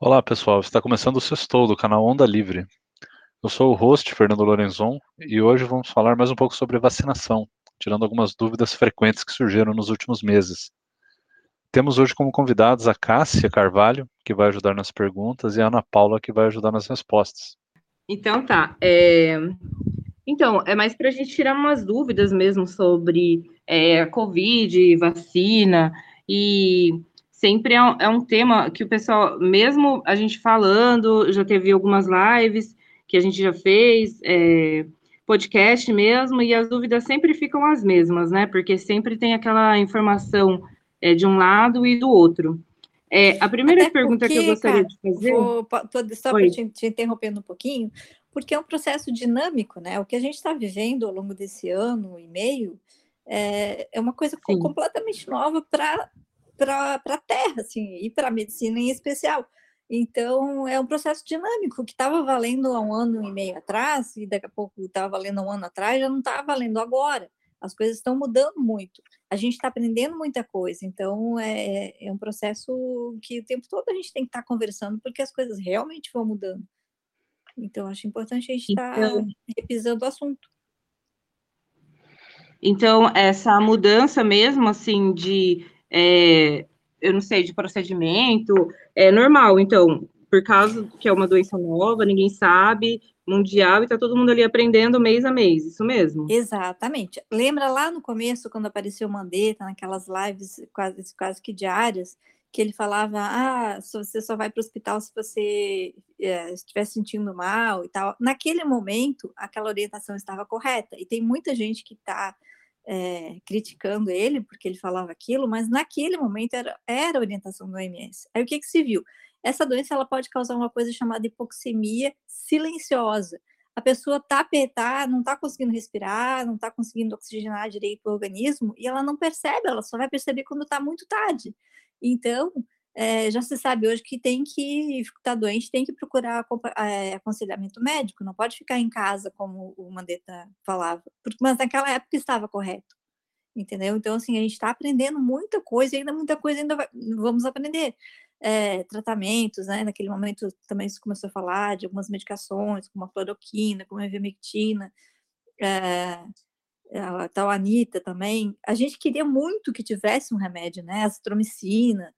Olá, pessoal. Está começando o Sextou do canal Onda Livre. Eu sou o host, Fernando Lorenzon, e hoje vamos falar mais um pouco sobre vacinação, tirando algumas dúvidas frequentes que surgiram nos últimos meses. Temos hoje como convidados a Cássia Carvalho, que vai ajudar nas perguntas, e a Ana Paula, que vai ajudar nas respostas. Então tá. É... Então, é mais para a gente tirar umas dúvidas mesmo sobre é, Covid, vacina, e sempre é um, é um, tema que o pessoal, mesmo a gente falando, já teve algumas lives que a gente já fez, é, podcast mesmo, e as dúvidas sempre ficam as mesmas, né? Porque sempre tem aquela informação é, de um lado e do outro. É, a primeira Até pergunta porque, que eu gostaria cara, de fazer. Vou, tô, só para te, te interrompendo um pouquinho, porque é um processo dinâmico, né? O que a gente está vivendo ao longo desse ano e meio é, é uma coisa Sim. completamente nova para para a Terra, assim, e para a medicina em especial. Então, é um processo dinâmico que estava valendo há um ano e meio atrás, e daqui a pouco estava valendo há um ano atrás, já não está valendo agora. As coisas estão mudando muito. A gente está aprendendo muita coisa. Então, é, é um processo que o tempo todo a gente tem que estar tá conversando, porque as coisas realmente vão mudando. Então, acho importante a gente estar tá então, repisando o assunto. Então, essa mudança mesmo, assim, de é, eu não sei, de procedimento, é normal, então, por causa que é uma doença nova, ninguém sabe, mundial, e está todo mundo ali aprendendo mês a mês, isso mesmo? Exatamente. Lembra lá no começo, quando apareceu o Mandetta, naquelas lives quase, quase que diárias, que ele falava, ah, você só vai para o hospital se você é, estiver sentindo mal e tal. Naquele momento, aquela orientação estava correta, e tem muita gente que está é, criticando ele porque ele falava aquilo, mas naquele momento era, era a orientação do OMS. Aí o que, que se viu? Essa doença ela pode causar uma coisa chamada hipoxemia silenciosa. A pessoa está apertada, não está conseguindo respirar, não está conseguindo oxigenar direito o organismo e ela não percebe, ela só vai perceber quando está muito tarde. Então, é, já se sabe hoje que tem que estar doente, tem que procurar é, aconselhamento médico, não pode ficar em casa, como o Mandetta falava, mas naquela época estava correto, entendeu? Então, assim, a gente está aprendendo muita coisa, ainda muita coisa ainda vai, vamos aprender. É, tratamentos, né? Naquele momento também se começou a falar de algumas medicações, como a cloroquina, como a ivermectina, a tal Anitta também. A gente queria muito que tivesse um remédio, né? Azitromicina,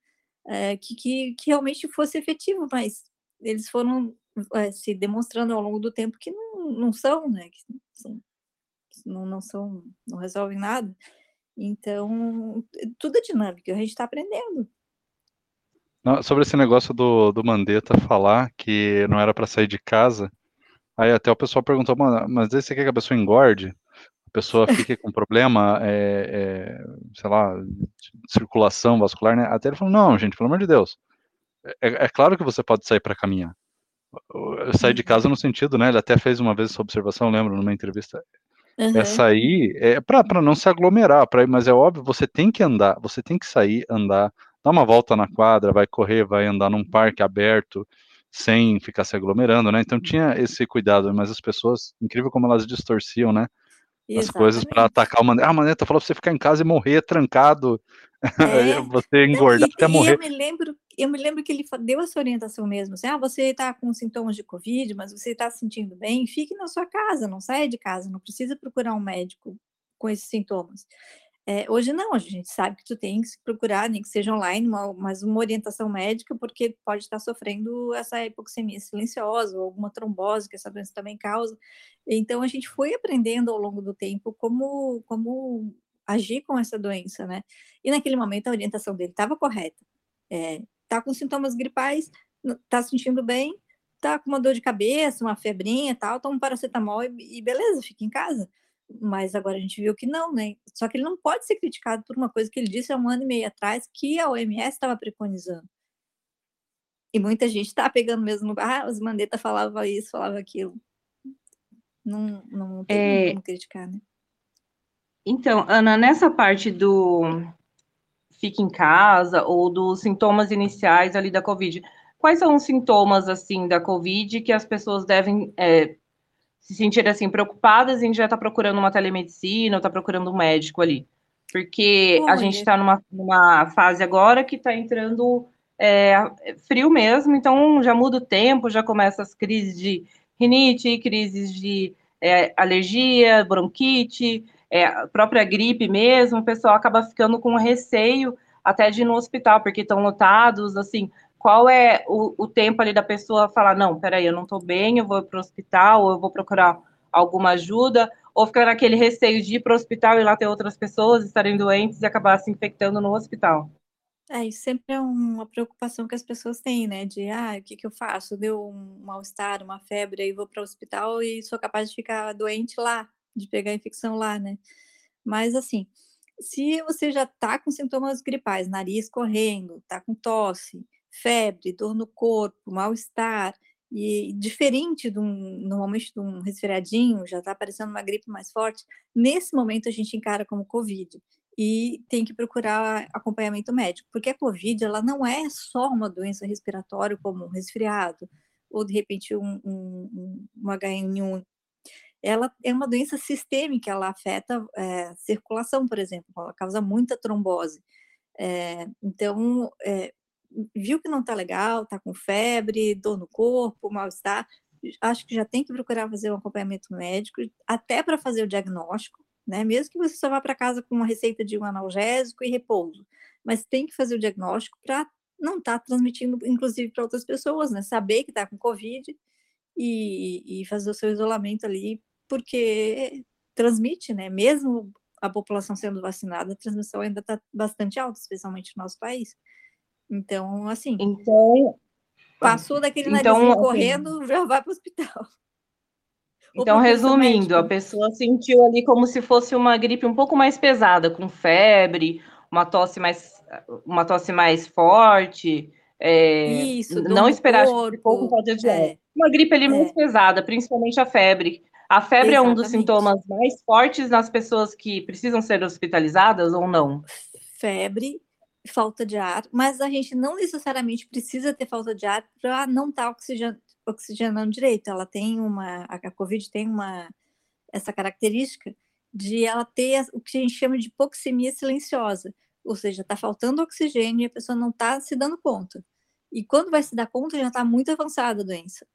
é, que, que, que, realmente fosse efetivo, mas eles foram é, se demonstrando ao longo do tempo que não, não são, né? Que são, não, não são, não resolvem nada. Então, tudo é dinâmico, a gente está aprendendo. Não, sobre esse negócio do, do Mandetta falar que não era para sair de casa, aí até o pessoal perguntou, mas você quer que a pessoa engorde? A pessoa fica com problema, é, é, sei lá, circulação vascular, né? Até ele falou, não, gente, pelo amor de Deus, é, é claro que você pode sair para caminhar. Sair de casa no sentido, né? Ele até fez uma vez essa observação, lembro, numa entrevista. Uhum. É sair, é para não se aglomerar, pra, mas é óbvio, você tem que andar, você tem que sair, andar, dar uma volta na quadra, vai correr, vai andar num parque aberto, sem ficar se aglomerando, né? Então tinha esse cuidado, mas as pessoas, incrível como elas distorciam, né? As coisas para atacar o Maneta. Ah, Maneta falou pra você ficar em casa e morrer trancado, é. você engordar até morrer. Eu me lembro, eu me lembro que ele deu essa orientação mesmo, assim, ah, você está com sintomas de Covid, mas você está se sentindo bem, fique na sua casa, não saia de casa, não precisa procurar um médico com esses sintomas. É, hoje não, a gente sabe que tu tem que procurar, nem que seja online, uma, mas uma orientação médica, porque pode estar sofrendo essa hipoxemia silenciosa ou alguma trombose que essa doença também causa. Então a gente foi aprendendo ao longo do tempo como, como agir com essa doença, né? E naquele momento a orientação dele estava correta. É, tá com sintomas gripais, tá se sentindo bem, tá com uma dor de cabeça, uma febrinha, tal, toma um paracetamol e, e beleza, fica em casa mas agora a gente viu que não, né? Só que ele não pode ser criticado por uma coisa que ele disse há um ano e meio atrás que a OMS estava preconizando. E muita gente está pegando mesmo no ah, os Mandetta falava isso, falava aquilo. Não, não tem é... como criticar, né? Então, Ana, nessa parte do fique em casa ou dos sintomas iniciais ali da Covid, quais são os sintomas assim da Covid que as pessoas devem é, se sentirem assim preocupadas em já estar tá procurando uma telemedicina ou estar tá procurando um médico ali. Porque Olha. a gente está numa, numa fase agora que está entrando é, frio mesmo, então já muda o tempo, já começa as crises de rinite, crises de é, alergia, bronquite, é, a própria gripe mesmo, o pessoal acaba ficando com receio até de ir no hospital, porque estão lotados, assim, qual é o, o, tempo ali da pessoa falar, não, peraí, eu não estou bem, eu vou para o hospital, ou eu vou procurar alguma ajuda, ou ficar naquele receio de ir para o hospital e lá ter outras pessoas estarem doentes e acabar se infectando no hospital. É, isso sempre é uma preocupação que as pessoas têm, né? De, ah, o que, que eu faço? Deu um mal-estar, uma febre, aí vou para o hospital e sou capaz de ficar doente lá, de pegar infecção lá, né? Mas, assim, se você já está com sintomas gripais, nariz correndo, está com tosse, febre, dor no corpo, mal-estar, e diferente de um, normalmente de um resfriadinho, já está aparecendo uma gripe mais forte, nesse momento a gente encara como Covid e tem que procurar acompanhamento médico, porque a Covid ela não é só uma doença respiratória como um resfriado, ou de repente um, um, um HN1. Ela é uma doença sistêmica, ela afeta é, circulação, por exemplo, ela causa muita trombose. É, então, é, viu que não está legal, está com febre, dor no corpo, mal-estar, acho que já tem que procurar fazer um acompanhamento médico, até para fazer o diagnóstico, né? Mesmo que você só vá para casa com uma receita de um analgésico e repouso, mas tem que fazer o diagnóstico para não estar tá transmitindo, inclusive, para outras pessoas, né? Saber que está com Covid e, e fazer o seu isolamento ali, porque transmite, né? Mesmo a população sendo vacinada, a transmissão ainda está bastante alta, especialmente no nosso país. Então, assim. Então. Passou daquele então, narizinho assim, correndo, já vai para o hospital. Então, resumindo, a pessoa sentiu ali como se fosse uma gripe um pouco mais pesada, com febre, uma tosse mais, uma tosse mais forte. É, Isso, não esperar pouco pode é, Uma gripe ali é. mais pesada, principalmente a febre. A febre Exatamente. é um dos sintomas mais fortes nas pessoas que precisam ser hospitalizadas ou não? Febre, falta de ar, mas a gente não necessariamente precisa ter falta de ar para não estar tá oxigen, oxigenando direito. Ela tem uma, a COVID tem uma essa característica de ela ter o que a gente chama de hipoxemia silenciosa, ou seja, está faltando oxigênio e a pessoa não está se dando conta. E quando vai se dar conta, já está muito avançada a doença.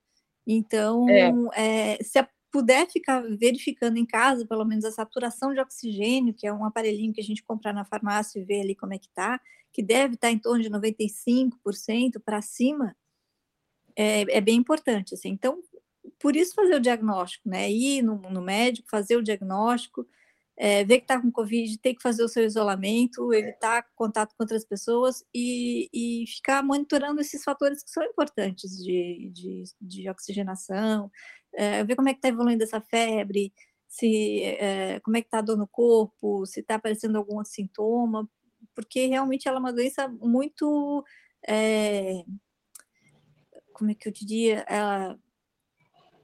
Então, é. É, se a puder ficar verificando em casa, pelo menos a saturação de oxigênio, que é um aparelhinho que a gente compra na farmácia e vê ali como é que tá, que deve estar tá em torno de 95% para cima, é, é, bem importante. Assim. Então, por isso fazer o diagnóstico, né? Ir no, no médico, fazer o diagnóstico, é, ver que está com Covid, ter que fazer o seu isolamento, evitar contato com outras pessoas e, e ficar monitorando esses fatores que são importantes de, de, de oxigenação, é, ver como é que está evoluindo essa febre, se é, como é que está a dor no corpo, se está aparecendo algum sintoma, porque realmente ela é uma doença muito é, como é que eu diria, ela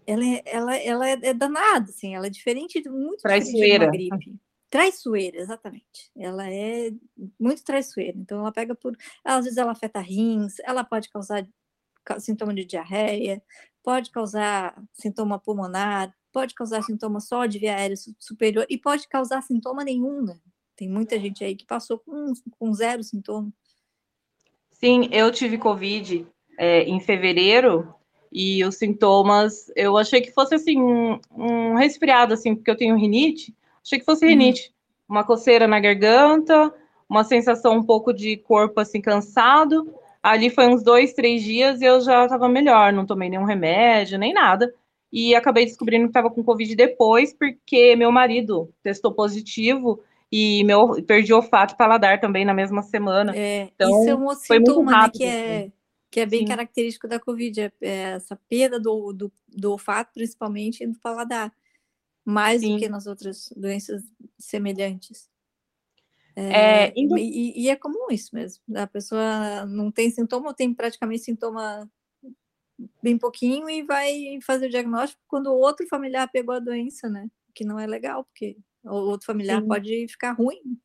ela é, ela, ela é, é danada, assim, ela é diferente, muito traiçoeira. diferente de uma gripe. Traiçoeira, exatamente. Ela é muito traiçoeira. Então, ela pega por. Às vezes, ela afeta rins, ela pode causar sintoma de diarreia, pode causar sintoma pulmonar, pode causar sintoma só de via aérea superior e pode causar sintoma nenhum, né? Tem muita gente aí que passou com, com zero sintoma. Sim, eu tive Covid é, em fevereiro e os sintomas, eu achei que fosse assim, um, um resfriado, assim, porque eu tenho rinite, achei que fosse uhum. rinite. Uhum. Uma coceira na garganta, uma sensação um pouco de corpo assim cansado, Ali foi uns dois, três dias e eu já estava melhor, não tomei nenhum remédio, nem nada. E acabei descobrindo que estava com Covid depois, porque meu marido testou positivo e meu perdi olfato e paladar também na mesma semana. É, então, isso é um foi muito né, rápido, que é assim. que é bem Sim. característico da Covid, é, é essa perda do, do, do, olfato, principalmente, e do paladar, mais Sim. do que nas outras doenças semelhantes. É, é, indo... e, e, é comum isso mesmo. A pessoa não tem sintoma, ou tem praticamente sintoma bem pouquinho e vai fazer o diagnóstico quando o outro familiar pegou a doença, né? Que não é legal, porque o outro familiar Sim. pode ficar ruim.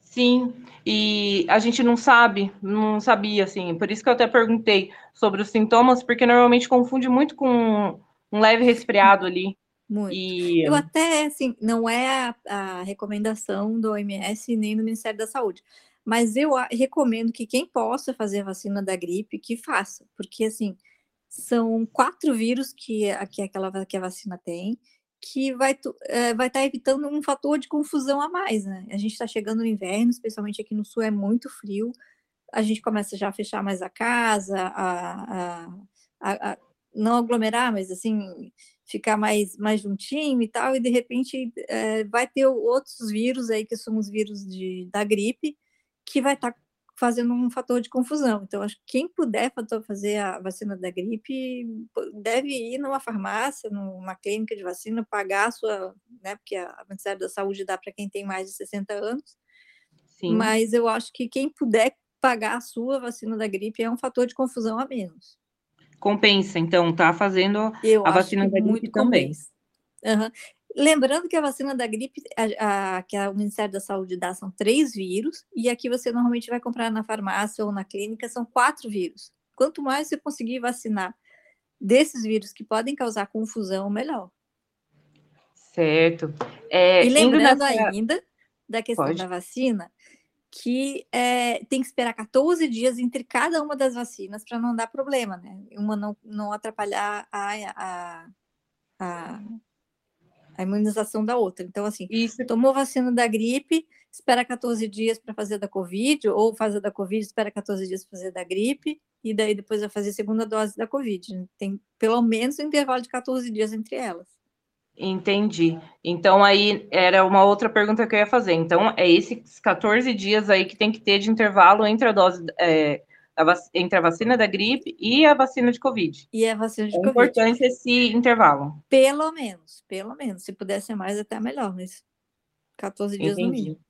Sim, e a gente não sabe, não sabia, assim, por isso que eu até perguntei sobre os sintomas, porque normalmente confunde muito com um leve resfriado ali. Muito. E... Eu até, assim, não é a, a, recomendação do OMS nem do Ministério da Saúde, Mas eu recomendo que quem possa fazer a vacina da gripe, que faça, porque assim, são quatro vírus que, que, aquela, que a vacina tem, que vai é, vai estar tá evitando um fator de confusão a mais, né? A gente está chegando no inverno, especialmente aqui no sul é muito frio, a gente começa já a fechar mais a casa, a, a, a, a não aglomerar, mas assim ficar mais mais juntinho e tal, e de repente é, vai ter outros vírus aí que são os vírus de, da gripe que vai estar tá fazendo um fator de confusão. Então, acho que quem puder fazer a vacina da gripe deve ir numa farmácia, numa clínica de vacina, pagar a sua, né? Porque a Ministério da Saúde dá para quem tem mais de 60 anos. Sim. Mas eu acho que quem puder pagar a sua vacina da gripe é um fator de confusão a menos. Compensa, então, tá fazendo eu a vacina da gripe também. Uhum. Lembrando que a vacina da gripe, a, a, que o Ministério da Saúde dá, são três vírus, e aqui você normalmente vai comprar na farmácia ou na clínica, são quatro vírus. Quanto mais você conseguir vacinar desses vírus que podem causar confusão, melhor. Certo. É, e lembrando nessa... ainda da questão Pode. da vacina, que é, tem que esperar 14 dias entre cada uma das vacinas para não dar problema, né? Uma não, não atrapalhar a, a, a a imunização da outra. Então, assim, Isso. tomou vacina da gripe, espera 14 dias para fazer da Covid, ou fazer da Covid, espera 14 dias para fazer da gripe, e daí depois vai fazer a segunda dose da Covid. Tem pelo menos um intervalo de 14 dias entre elas. Entendi. Então, aí era uma outra pergunta que eu ia fazer. Então, é esses 14 dias aí que tem que ter de intervalo entre a dose. É, a entre a vacina da gripe e a vacina de Covid. E a vacina de é Covid. importante esse intervalo. Pelo menos, pelo menos. Se pudesse mais, até melhor, mas 14 dias Entendi. no mínimo.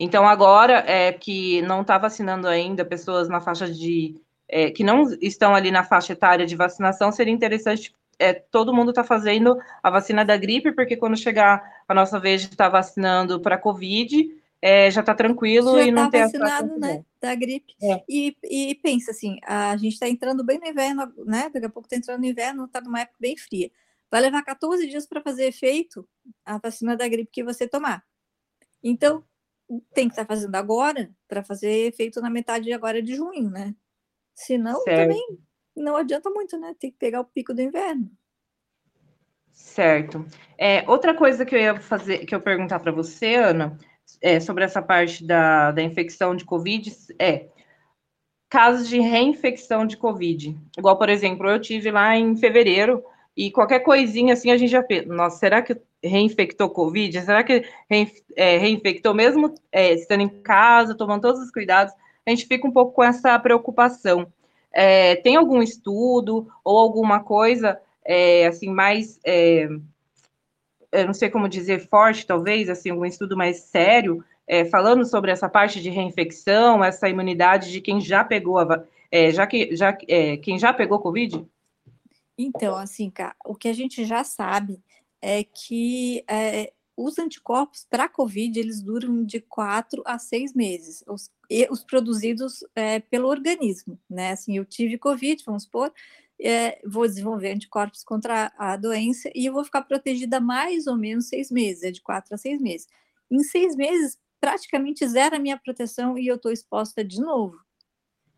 Então, agora é que não está vacinando ainda pessoas na faixa de. É, que não estão ali na faixa etária de vacinação, seria interessante é, todo mundo está fazendo a vacina da gripe, porque quando chegar a nossa vez de estar tá vacinando para Covid, é, já está tranquilo já e não tá tem vacinado, né, da gripe. É. E, e pensa assim, a gente está entrando bem no inverno, né? Daqui a pouco está entrando no inverno, está numa época bem fria. Vai levar 14 dias para fazer efeito a vacina da gripe que você tomar. Então, tem que estar tá fazendo agora para fazer efeito na metade de agora de junho, né? Senão, certo. também não adianta muito, né? Tem que pegar o pico do inverno. Certo. É, outra coisa que eu ia fazer, que eu perguntar para você, Ana, é, sobre essa parte da, da infecção de Covid é casos de reinfecção de Covid. Igual, por exemplo, eu tive lá em fevereiro e qualquer coisinha assim a gente já pensa, nossa, será que reinfectou Covid? Será que é, reinfectou mesmo é, estando em casa, tomando todos os cuidados? A gente fica um pouco com essa preocupação. É, tem algum estudo ou alguma coisa é, assim mais é, eu não sei como dizer, forte, talvez, assim, algum estudo mais sério, é, falando sobre essa parte de reinfecção, essa imunidade de quem já pegou a, é, já que já é, quem já pegou Covid? Então, assim, o que a gente já sabe é que os anticorpos para Covid eles duram de quatro a seis meses, os, os produzidos é, pelo organismo, né? Assim, eu tive Covid, vamos supor, é, vou desenvolver anticorpos contra a doença e eu vou ficar protegida mais ou menos seis meses, é de quatro a seis meses. Em seis meses, praticamente zero a minha proteção e eu estou exposta de novo.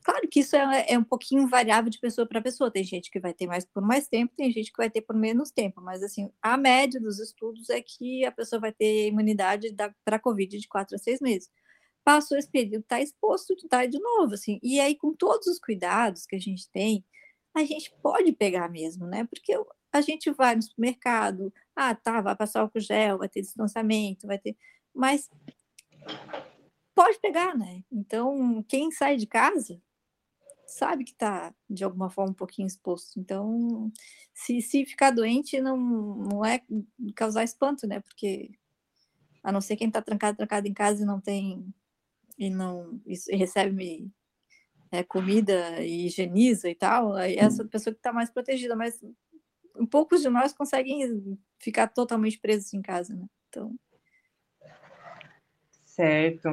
Claro que isso é, é um pouquinho variável de pessoa para pessoa. Tem gente que vai ter mais por mais tempo, tem gente que vai ter por menos tempo. Mas, assim, a média dos estudos é que a pessoa vai ter imunidade para a Covid de quatro a seis meses. Passou esse período, está exposto, está de novo, assim. E aí, com todos os cuidados que a gente tem, a gente pode pegar mesmo, né? Porque a gente vai no supermercado, ah, tá, vai passar álcool gel, vai ter distanciamento, vai ter. Mas pode pegar, né? Então, quem sai de casa sabe que está, de alguma forma, um pouquinho exposto. Então, se, se ficar doente, não, não é causar espanto, né? Porque, a não ser quem está trancado, trancado em casa e não tem. e não e recebe é, comida e higieniza e tal, aí essa pessoa que está mais protegida, mas poucos de nós conseguem ficar totalmente presos em casa, né? Então. Certo.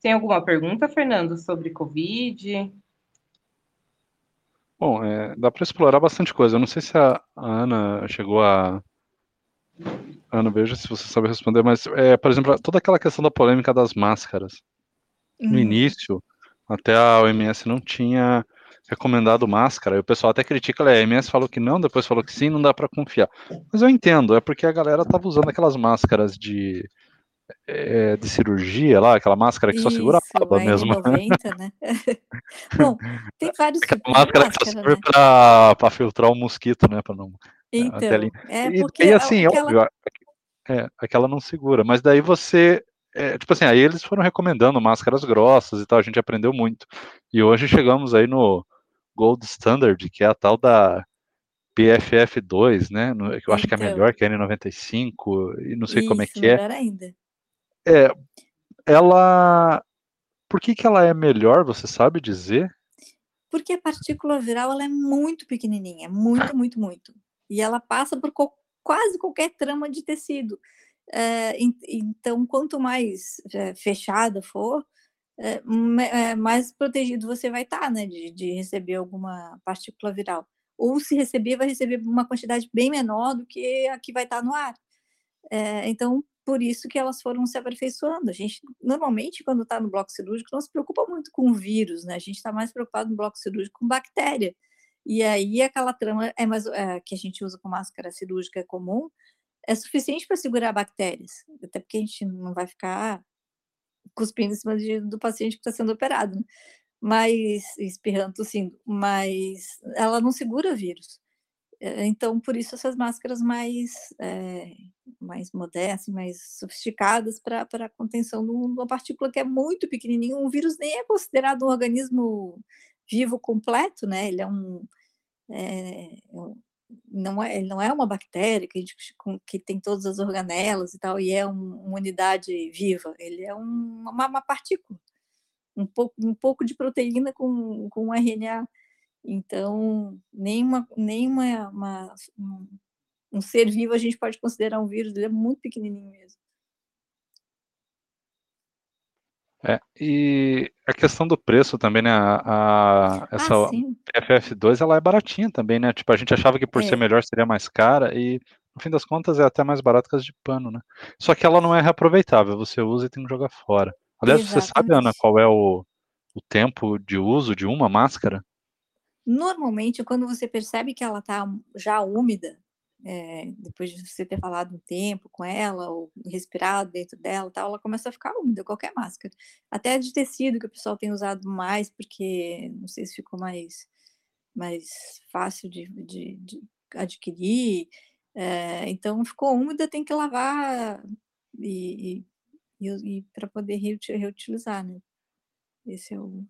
Tem alguma pergunta, Fernando, sobre Covid? Bom, é, dá para explorar bastante coisa. Eu não sei se a, Ana chegou a. Ana, veja se você sabe responder, mas, é, por exemplo, toda aquela questão da polêmica das máscaras. No uhum. início, até a OMS não tinha recomendado máscara. E o pessoal até critica, a OMS falou que não, depois falou que sim, não dá para confiar. Mas eu entendo, é porque a galera tava usando aquelas máscaras de é, de cirurgia lá, aquela máscara que Isso, só segura a baba mesmo. 90, né? Bom, tem vários aquela tipos máscara de máscara, que só serve né? para filtrar o mosquito, né? Para não. Então, é porque e, e assim, aquela... óbvio, é, aquela não segura, mas daí você é, tipo assim, aí eles foram recomendando máscaras grossas e tal, a gente aprendeu muito. E hoje chegamos aí no Gold Standard, que é a tal da PFF2, né? que eu então, acho que é então. melhor que a N95, e não sei isso, como é que é. Ainda. É, ela. Por que, que ela é melhor, você sabe dizer? Porque a partícula viral ela é muito pequenininha, muito, muito, muito. E ela passa por co quase qualquer trama de tecido. É, então, quanto mais é, fechada for, é, mais protegido você vai estar, tá, né, de, de, receber alguma partícula viral. Ou se receber, vai receber uma quantidade bem menor do que a que vai estar tá no ar. então, por isso que elas foram se aperfeiçoando. A gente, normalmente, quando está no bloco cirúrgico, não se preocupa muito com o vírus, né? A gente está mais preocupado no bloco cirúrgico com bactéria. E aí, aquela trama é mais, é, que a gente usa com máscara cirúrgica comum é suficiente para segurar bactérias, até porque a gente não vai ficar cuspindo em cima de, do paciente que está sendo operado, né? mas espirrando, sim, mas ela não segura vírus. É, então, por isso essas máscaras mais, é, mais modernas, mais sofisticadas para a contenção de uma partícula que é muito pequenininha. Um vírus nem é considerado um organismo vivo completo, né? Ele é um, é, não é, não é uma bactéria que, gente, que tem todas as organelas e tal, e é um, uma unidade viva. Ele é um, uma, uma, partícula, um pouco, um pouco de proteína com, com RNA então, nenhuma, nenhuma uma, um, um ser vivo a gente pode considerar um vírus, ele é muito pequenininho mesmo. É, e a questão do preço também, né? A, a essa ah, FF2 ela é baratinha também, né? Tipo, a gente achava que por é. ser melhor seria mais cara e no fim das contas é até mais barato que as de pano, né? Só que ela não é reaproveitável, você usa e tem que jogar fora. Aliás, Exatamente. você sabe, Ana, qual é o, o tempo de uso de uma máscara? Normalmente, quando você percebe que ela está já úmida, é, depois de você ter falado um tempo com ela, ou respirado dentro dela, tal, ela começa a ficar úmida, qualquer máscara. Até de tecido, que o pessoal tem usado mais, porque não sei se ficou mais, mais fácil de, de, de adquirir. É, então, ficou úmida, tem que lavar e, e, e para poder reutilizar, né? Esse é o,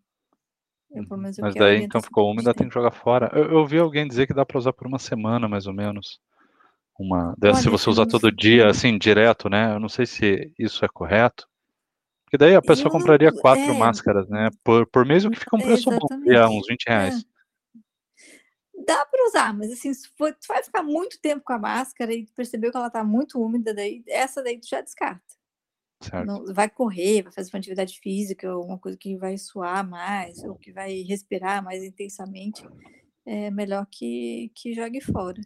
é, Mas daí então ficou úmida, tem que jogar fora. Eu, eu ouvi alguém dizer que dá para usar por uma semana, mais ou menos. Uma, Olha, se você usar todo dia, assim, direto, né? Eu não sei se isso é correto. Porque daí a pessoa eu compraria quatro é... máscaras, né? Por, por mês, o que fica um preço Exatamente. bom, é uns 20 reais. É. Dá para usar, mas assim, se for, tu vai ficar muito tempo com a máscara e percebeu que ela tá muito úmida, daí essa daí tu já descarta. Não, vai correr, vai fazer uma atividade física, alguma coisa que vai suar mais, ou que vai respirar mais intensamente, é melhor que, que jogue fora.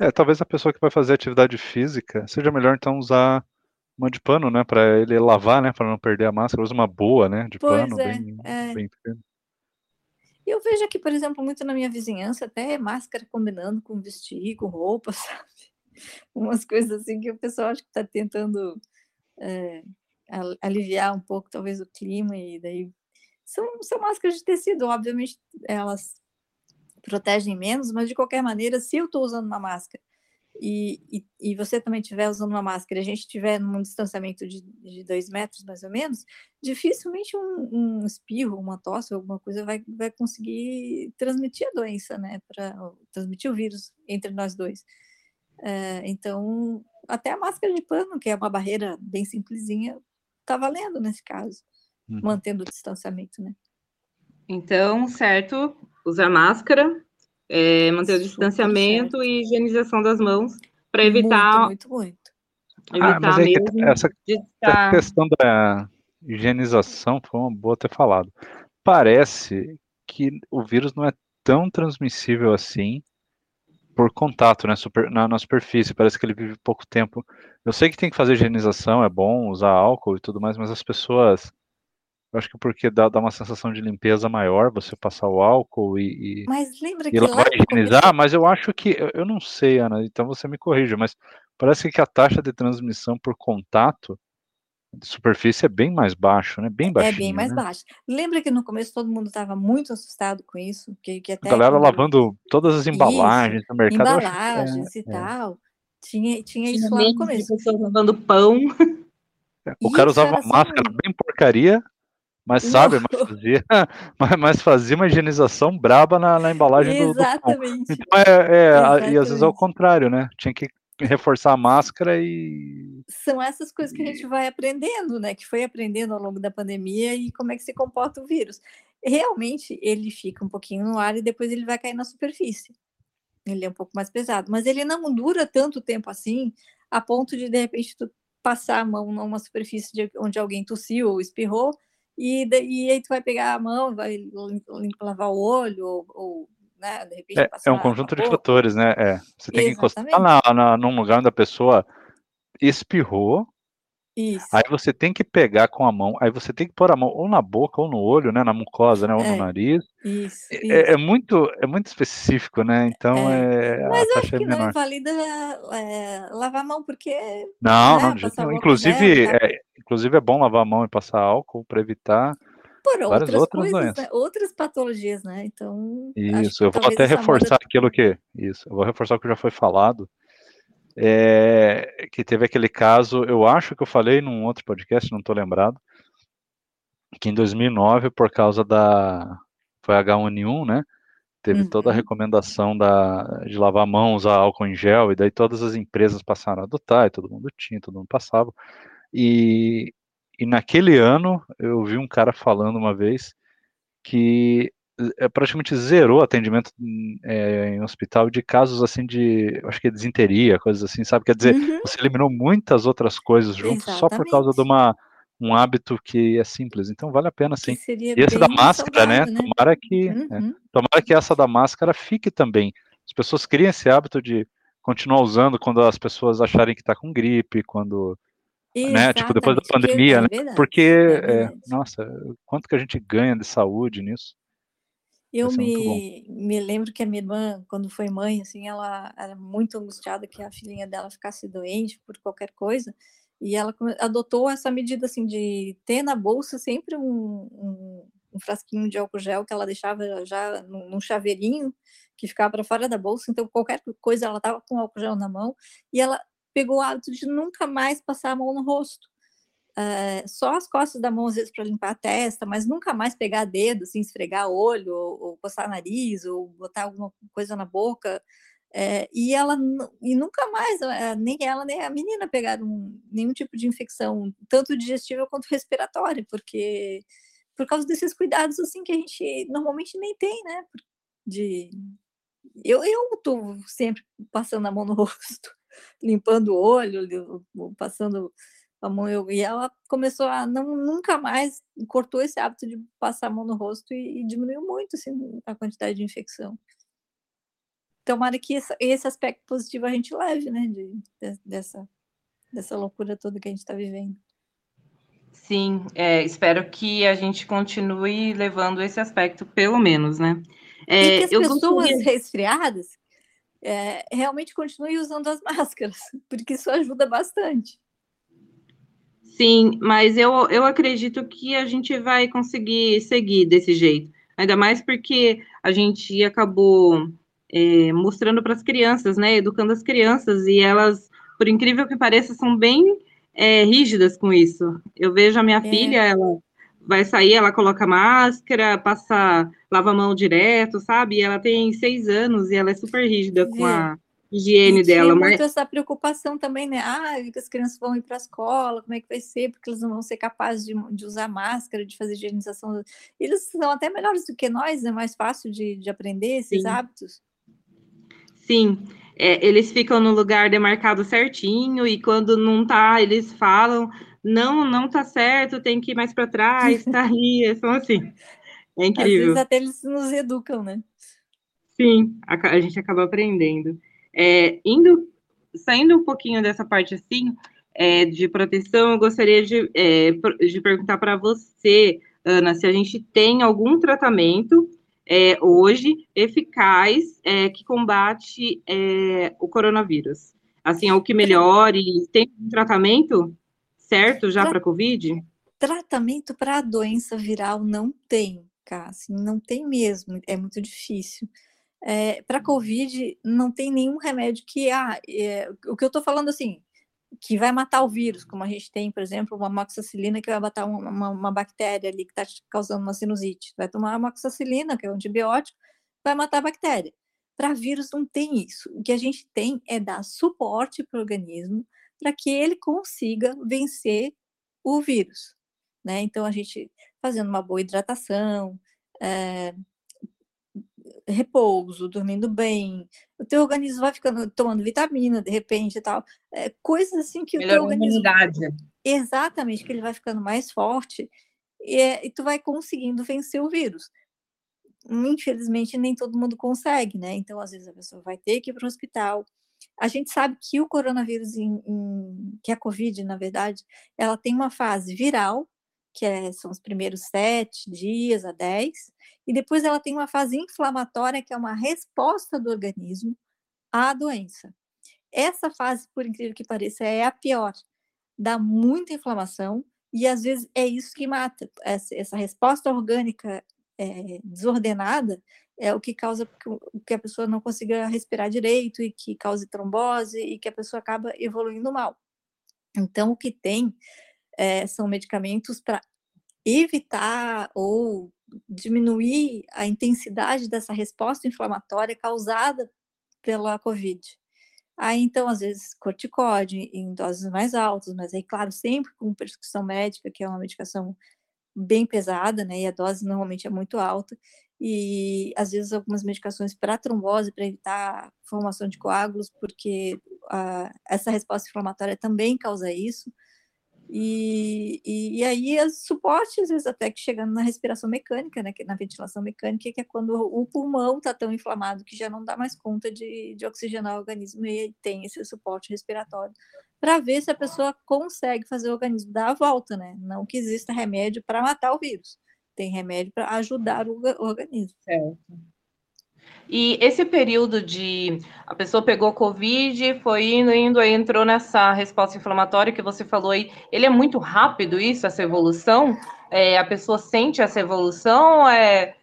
É, talvez a pessoa que vai fazer atividade física seja melhor então usar uma de pano, né, para ele lavar, né, para não perder a máscara, usa uma boa, né, de pois pano, é, bem, é. bem firme. Eu vejo aqui, por exemplo, muito na minha vizinhança, até máscara combinando com vestir, com roupa, sabe? Umas coisas assim que o pessoal acho que está tentando é, aliviar um pouco, talvez, o clima, e daí. São, são máscaras de tecido, obviamente, elas protegem menos, mas de qualquer maneira, se eu estou usando uma máscara e, e, e, você também estiver usando uma máscara a gente estiver num distanciamento de, de dois metros, mais ou menos, dificilmente um, um espirro, uma tosse, alguma coisa vai, vai conseguir transmitir a doença, né? Para transmitir o vírus entre nós dois. É, então, até a máscara de pano, que é uma barreira bem simplesinha, tá valendo nesse caso, uhum. mantendo o distanciamento, né? Então, certo, usar máscara, é, manter o distanciamento e higienização das mãos para evitar. Muito, muito, muito. Evitar ah, mesmo essa, estar... questão da higienização foi uma boa ter falado. Parece que o vírus não é tão transmissível assim por contato, né, super, na, na, superfície, parece que ele vive pouco tempo. Eu sei que tem que fazer higienização, é bom usar álcool e tudo mais, mas as pessoas Eu acho que porque dá, dá uma sensação de limpeza maior você passar o álcool e. e mas lembra que e lá higienizar, mas eu acho que. Eu, eu não sei, Ana, então você me corrija, mas parece que a taxa de transmissão por contato de superfície é bem mais baixo, né? Bem baixinho. É bem mais né? baixo. Lembra que no começo todo mundo estava muito assustado com isso? Que, que até a galera quando... lavando todas as embalagens isso, no mercado. Embalagens é, e é. tal. Tinha, tinha, tinha isso lá no começo. pessoas lavando pão. O cara usava máscara bem porcaria, mas sabe, mas fazia, mas, mas, fazia uma higienização braba na, na embalagem Exatamente. do, do Então é, é Exatamente. e às vezes é o contrário, né? Tinha que reforçar a máscara e. São essas coisas que a gente vai aprendendo, né? Que foi aprendendo ao longo da pandemia e como é que se comporta o vírus. Realmente ele fica um pouquinho no ar e depois ele vai cair na superfície. Ele é um pouco mais pesado, mas ele não dura tanto tempo assim, a ponto de de repente tu passar a mão numa superfície de, onde alguém tossiu ou espirrou e, e aí tu vai pegar a mão, vai lavar o olho ou, ou né, repente é, é um conjunto de fatores, né? É, você tem Exatamente. que encostar na, na, num lugar onde a pessoa espirrou, isso. Aí você tem que pegar com a mão, aí você tem que pôr a mão ou na boca, ou no olho, né, na mucosa, né, ou é, no nariz. Isso, é, isso. É, muito, é muito específico, né? Então é. é Mas acho que é não invalida é, lavar a mão, porque. Não, né, não, de jeito nenhum. Inclusive, tá? é, inclusive é bom lavar a mão e passar álcool para evitar. Por várias outras, outras coisas. Né? outras patologias, né? Então. Isso, eu vou até reforçar moda... aquilo que. Isso, eu vou reforçar o que já foi falado é, que teve aquele caso, eu acho que eu falei num outro podcast, não estou lembrado, que em 2009, por causa da foi H1N1, né? Teve uhum. toda a recomendação da, de lavar a mão, usar álcool em gel, e daí todas as empresas passaram a adotar, e todo mundo tinha, todo mundo passava. E, e naquele ano, eu vi um cara falando uma vez que é, praticamente zerou atendimento é, em hospital de casos assim de, acho que é desinteria, coisas assim, sabe? Quer dizer, uhum. você eliminou muitas outras coisas junto Exatamente. só por causa de uma um hábito que é simples. Então vale a pena sim. E esse da máscara, né? né? Tomara que é, uhum. é, tomara que essa da máscara fique também. As pessoas criem esse hábito de continuar usando quando as pessoas acharem que está com gripe, quando né? Tipo, depois da pandemia, é né? Porque, é nossa, quanto que a gente ganha de saúde nisso? Eu me, me lembro que a minha irmã, quando foi mãe, assim, ela era muito angustiada que a filhinha dela ficasse doente por qualquer coisa, e ela adotou essa medida, assim, de ter na bolsa sempre um, um, um frasquinho de álcool gel que ela deixava já num, num chaveirinho, que ficava para fora da bolsa, então qualquer coisa ela estava com álcool gel na mão, e ela pegou o hábito de nunca mais passar a mão no rosto uh, só as costas da mão às vezes para limpar a testa, mas nunca mais pegar dedo, assim, esfregar olho, ou, ou coçar nariz, ou botar alguma coisa na boca. É, e ela e nunca mais nem ela nem a menina pegaram nenhum tipo de infecção tanto digestiva quanto respiratória porque por causa desses cuidados assim que a gente normalmente nem tem né de eu eu sempre passando a mão no rosto limpando o olho passando a mão eu, e ela começou a não nunca mais cortou esse hábito de passar a mão no rosto e, e diminuiu muito assim, a quantidade de infecção. Tomara que esse, esse aspecto positivo a gente leve, né, de, de, dessa dessa loucura toda que a gente está vivendo. Sim, é, espero que a gente continue levando esse aspecto, pelo menos, né? É, e que as pessoas gostaria... resfriadas é, realmente continuem usando as máscaras, porque isso ajuda bastante. Sim, mas eu, eu acredito que a gente vai conseguir seguir desse jeito. Ainda mais porque a gente acabou é, mostrando para as crianças, né? Educando as crianças, e elas, por incrível que pareça, são bem é, rígidas com isso. Eu vejo a minha é. filha, ela vai sair, ela coloca máscara, passa, lava a mão direto, sabe? E ela tem seis anos e ela é super rígida com a higiene e dela. Tinha muito essa preocupação também, né? Ah, que as crianças vão ir para a escola, como é que vai ser? Porque eles não vão ser capazes de, de usar máscara, de fazer higienização. Eles são até melhores do que nós, é mais fácil de, de aprender esses Sim. hábitos. Sim, é, eles ficam no lugar demarcado certinho e quando não tá, eles falam, não, não tá certo, tem que ir mais para trás, tá aí, são assim. É incrível. Às vezes até eles nos educam, né? Sim, a, a gente acaba aprendendo. É, indo, saindo um pouquinho dessa parte assim, é, de proteção, eu gostaria de, é, de perguntar para você, Ana, se a gente tem algum tratamento é, hoje eficaz é, que combate é, o coronavírus. Assim, é o que melhore. Tem um tratamento certo já para a Covid? Tratamento para a doença viral não tem, Assim, não tem mesmo, é muito difícil. É, para Covid, não tem nenhum remédio que. Ah, é, o que eu estou falando assim, que vai matar o vírus, como a gente tem, por exemplo, uma amoxicilina que vai matar uma, uma, uma bactéria ali que está causando uma sinusite. Vai tomar a amoxicilina, que é um antibiótico, vai matar a bactéria. Para vírus não tem isso. O que a gente tem é dar suporte para o organismo para que ele consiga vencer o vírus. Né? Então, a gente fazendo uma boa hidratação, é, repouso, dormindo bem, o teu organismo vai ficando tomando vitamina de repente e tal, é, coisas assim que Melhor o teu organismo exatamente que ele vai ficando mais forte e, é, e tu vai conseguindo vencer o vírus. Infelizmente nem todo mundo consegue, né? Então às vezes a pessoa vai ter que ir para o hospital. A gente sabe que o coronavírus, em, em, que a COVID, na verdade, ela tem uma fase viral que é, são os primeiros sete dias a dez, e depois ela tem uma fase inflamatória, que é uma resposta do organismo à doença. Essa fase, por incrível que pareça, é a pior. Dá muita inflamação e às vezes é isso que mata. Essa, essa resposta orgânica é, desordenada é o que causa que a pessoa não consiga respirar direito e que cause trombose e que a pessoa acaba evoluindo mal. Então, o que tem é, são medicamentos para evitar ou diminuir a intensidade dessa resposta inflamatória causada pela COVID. Aí, então, às vezes, corticóide em doses mais altas, mas aí, claro, sempre com prescrição médica, que é uma medicação bem pesada, né, e a dose normalmente é muito alta, e às vezes algumas medicações para trombose, para evitar formação de coágulos, porque uh, essa resposta inflamatória também causa isso, e, e, e, aí, o suporte, às vezes, até que chegando na respiração mecânica, né, na ventilação mecânica, que é quando o pulmão está tão inflamado que já não dá mais conta de, de oxigenar o organismo e tem esse suporte respiratório, para ver se a pessoa consegue fazer o organismo dar a volta, né? Não que exista remédio para matar o vírus, tem remédio para ajudar o, organismo. Certo. E esse período de a pessoa pegou Covid, foi indo, indo, aí entrou nessa resposta inflamatória que você falou aí, ele é muito rápido isso, essa evolução? É, a pessoa sente essa evolução? É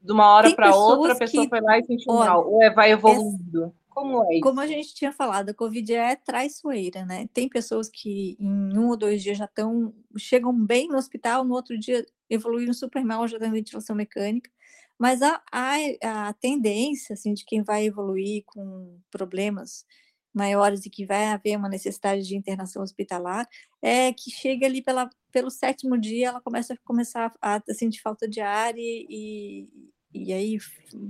de uma hora para outra, a pessoa que, foi lá e sentiu olha, mal? Ou é, vai evoluindo? Como é isso? Como a gente tinha falado, a Covid é traiçoeira, né? Tem pessoas que em um ou dois dias já estão, chegam bem no hospital, no outro dia evoluíram super mal, já tem ventilação mecânica. Mas a, a, a tendência assim, de quem vai evoluir com problemas maiores e que vai haver uma necessidade de internação hospitalar é que chega ali pela, pelo sétimo dia ela começa a começar a sentir falta de ar e, e, e aí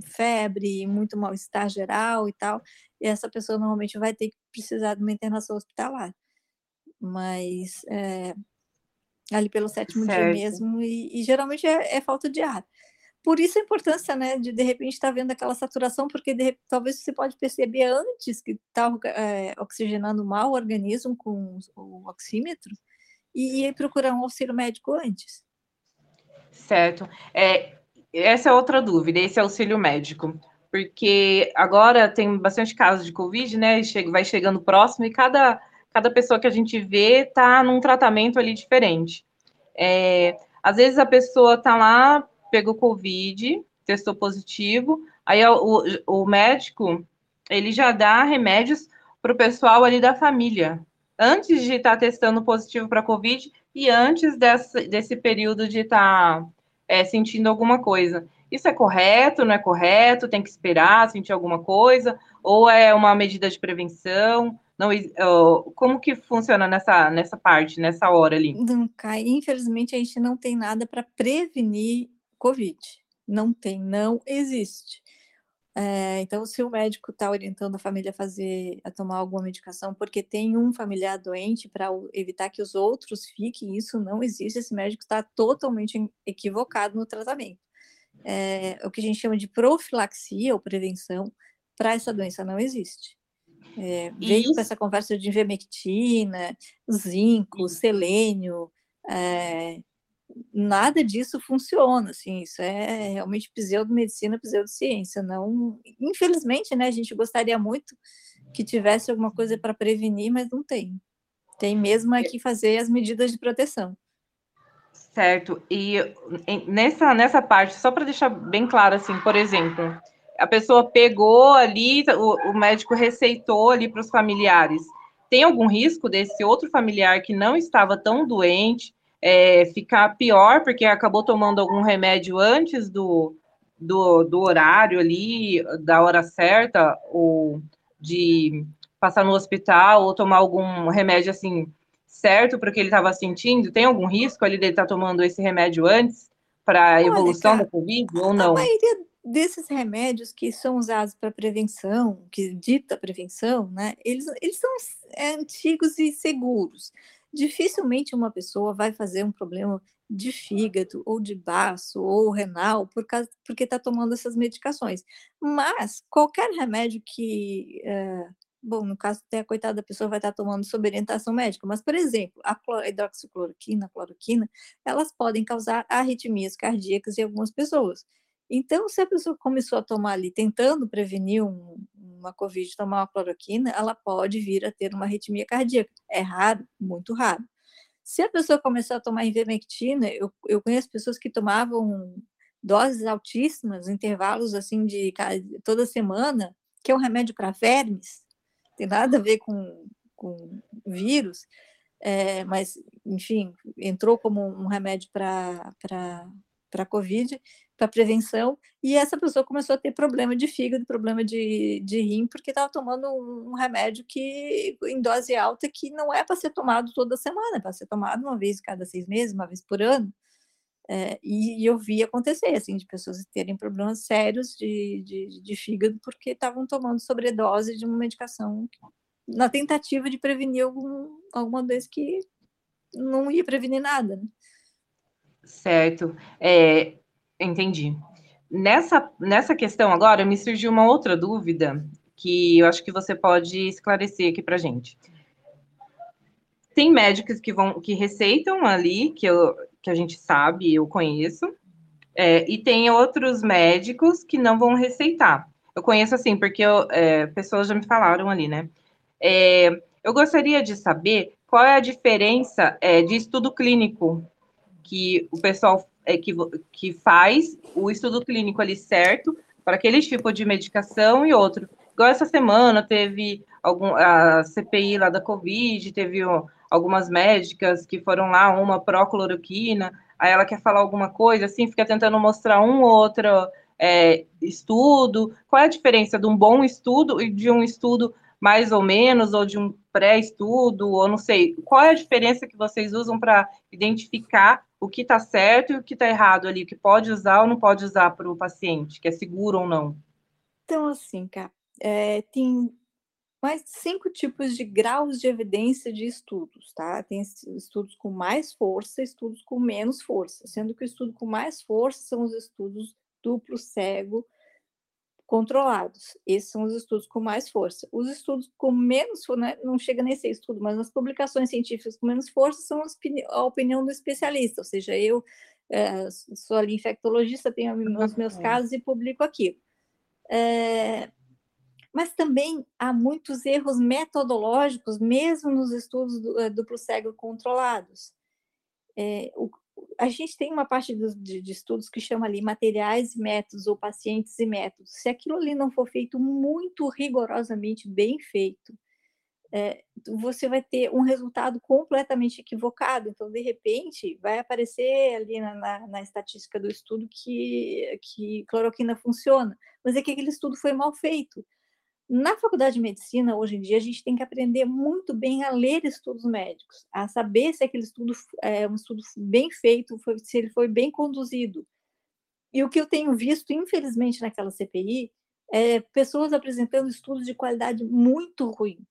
febre, muito mal-estar geral e tal, e essa pessoa normalmente vai ter que precisar de uma internação hospitalar. Mas é, ali pelo sétimo certo. dia mesmo, e, e geralmente é, é falta de ar por isso a importância, né, de de repente estar tá vendo aquela saturação, porque de, talvez você pode perceber antes que está é, oxigenando mal o organismo com o oxímetro e, e procurar um auxílio médico antes. Certo. É, essa é outra dúvida, esse auxílio médico. Porque agora tem bastante casos de Covid, né? Chega, vai chegando próximo e cada, cada pessoa que a gente vê está num tratamento ali diferente. É, às vezes a pessoa está lá pegou Covid, testou positivo, aí o, o médico, ele já dá remédios para o pessoal ali da família, antes de estar tá testando positivo para Covid e antes desse, desse período de estar tá, é, sentindo alguma coisa. Isso é correto, não é correto? Tem que esperar sentir alguma coisa? Ou é uma medida de prevenção? Não, como que funciona nessa, nessa parte, nessa hora ali? Não, infelizmente a gente não tem nada para prevenir Covid. Não tem, não existe. É, então, se o médico está orientando a família a fazer, a tomar alguma medicação, porque tem um familiar doente para evitar que os outros fiquem, isso não existe. Esse médico está totalmente equivocado no tratamento. É, o que a gente chama de profilaxia ou prevenção para essa doença não existe. É, veio isso... com essa conversa de ivermectina, zinco, selênio, é, nada disso funciona, assim, isso é realmente pseudomedicina, pseudociência, não, infelizmente, né, a gente gostaria muito que tivesse alguma coisa para prevenir, mas não tem. Tem mesmo aqui fazer as medidas de proteção. Certo. E nessa, nessa parte, só para deixar bem claro, assim, por exemplo, a pessoa pegou ali, o, o médico receitou ali para os familiares. Tem algum risco desse outro familiar que não estava tão doente é, ficar pior porque acabou tomando algum remédio antes do, do, do horário ali, da hora certa, ou de passar no hospital ou tomar algum remédio assim certo para o que ele estava sentindo? Tem algum risco ali dele estar tá tomando esse remédio antes para a evolução cara, da Covid ou não? A maioria desses remédios que são usados para prevenção, que dita prevenção, né, eles, eles são é, antigos e seguros. Dificilmente uma pessoa vai fazer um problema de fígado ou de baço ou renal por causa, porque está tomando essas medicações. Mas qualquer remédio que, é, bom, no caso até a coitada da pessoa vai estar tá tomando sob orientação médica, mas por exemplo, a hidroxicloroquina, a cloroquina, elas podem causar arritmias cardíacas em algumas pessoas. Então, se a pessoa começou a tomar ali, tentando prevenir um, uma Covid, tomar uma cloroquina, ela pode vir a ter uma arritmia cardíaca. É raro, muito raro. Se a pessoa começou a tomar ivermectina, eu, eu conheço pessoas que tomavam doses altíssimas, intervalos assim de toda semana, que é um remédio para vermes, tem nada a ver com, com vírus, é, mas, enfim, entrou como um remédio para para Covid, para prevenção, e essa pessoa começou a ter problema de fígado, problema de, de rim, porque estava tomando um, remédio que em dose alta que não é para ser tomado toda semana, é para ser tomado uma vez cada seis meses, uma vez por ano. É, e, eu vi acontecer, assim, de pessoas terem problemas sérios de, de, de fígado porque estavam tomando sobredose de uma medicação na tentativa de prevenir algum, alguma vez que não ia prevenir nada. Né? Certo. É, entendi. Nessa, nessa questão agora, me surgiu uma outra dúvida que eu acho que você pode esclarecer aqui para gente. Tem médicos que vão que receitam ali, que, eu, que a gente sabe, eu conheço, é, e tem outros médicos que não vão receitar. Eu conheço assim, porque eu, é, pessoas já me falaram ali, né? É, eu gostaria de saber qual é a diferença é, de estudo clínico que o pessoal é, que, que faz o estudo clínico ali certo para aquele tipo de medicação e outro. Igual essa semana teve algum, a CPI lá da Covid, teve ó, algumas médicas que foram lá, uma pró-cloroquina, aí ela quer falar alguma coisa, assim, fica tentando mostrar um ou outro é, estudo. Qual é a diferença de um bom estudo e de um estudo mais ou menos, ou de um pré-estudo, ou não sei. Qual é a diferença que vocês usam para identificar o que está certo e o que está errado ali, o que pode usar ou não pode usar para o paciente, que é seguro ou não? Então, assim, cara, é, tem mais cinco tipos de graus de evidência de estudos, tá? Tem estudos com mais força, estudos com menos força, sendo que o estudo com mais força são os estudos duplo cego, controlados. Esses são os estudos com mais força. Os estudos com menos, né, não chega nem a ser estudo, mas as publicações científicas com menos força são a opinião do especialista, ou seja, eu é, sou ali infectologista, tenho os meus casos e publico aquilo. É, mas também há muitos erros metodológicos, mesmo nos estudos do, é, duplo cego controlados. É, o, a gente tem uma parte do, de, de, estudos que chama ali materiais e métodos, ou pacientes e métodos. Se aquilo ali não for feito muito rigorosamente bem feito, é, você vai ter um resultado completamente equivocado. Então, de repente, vai aparecer ali na, na, na estatística do estudo que, que cloroquina funciona, mas é que aquele estudo foi mal feito. Na faculdade de medicina, hoje em dia, a gente tem que aprender muito bem a ler estudos médicos, a saber se aquele estudo é um estudo bem feito, se ele foi bem conduzido. E o que eu tenho visto, infelizmente, naquela CPI, é pessoas apresentando estudos de qualidade muito ruim.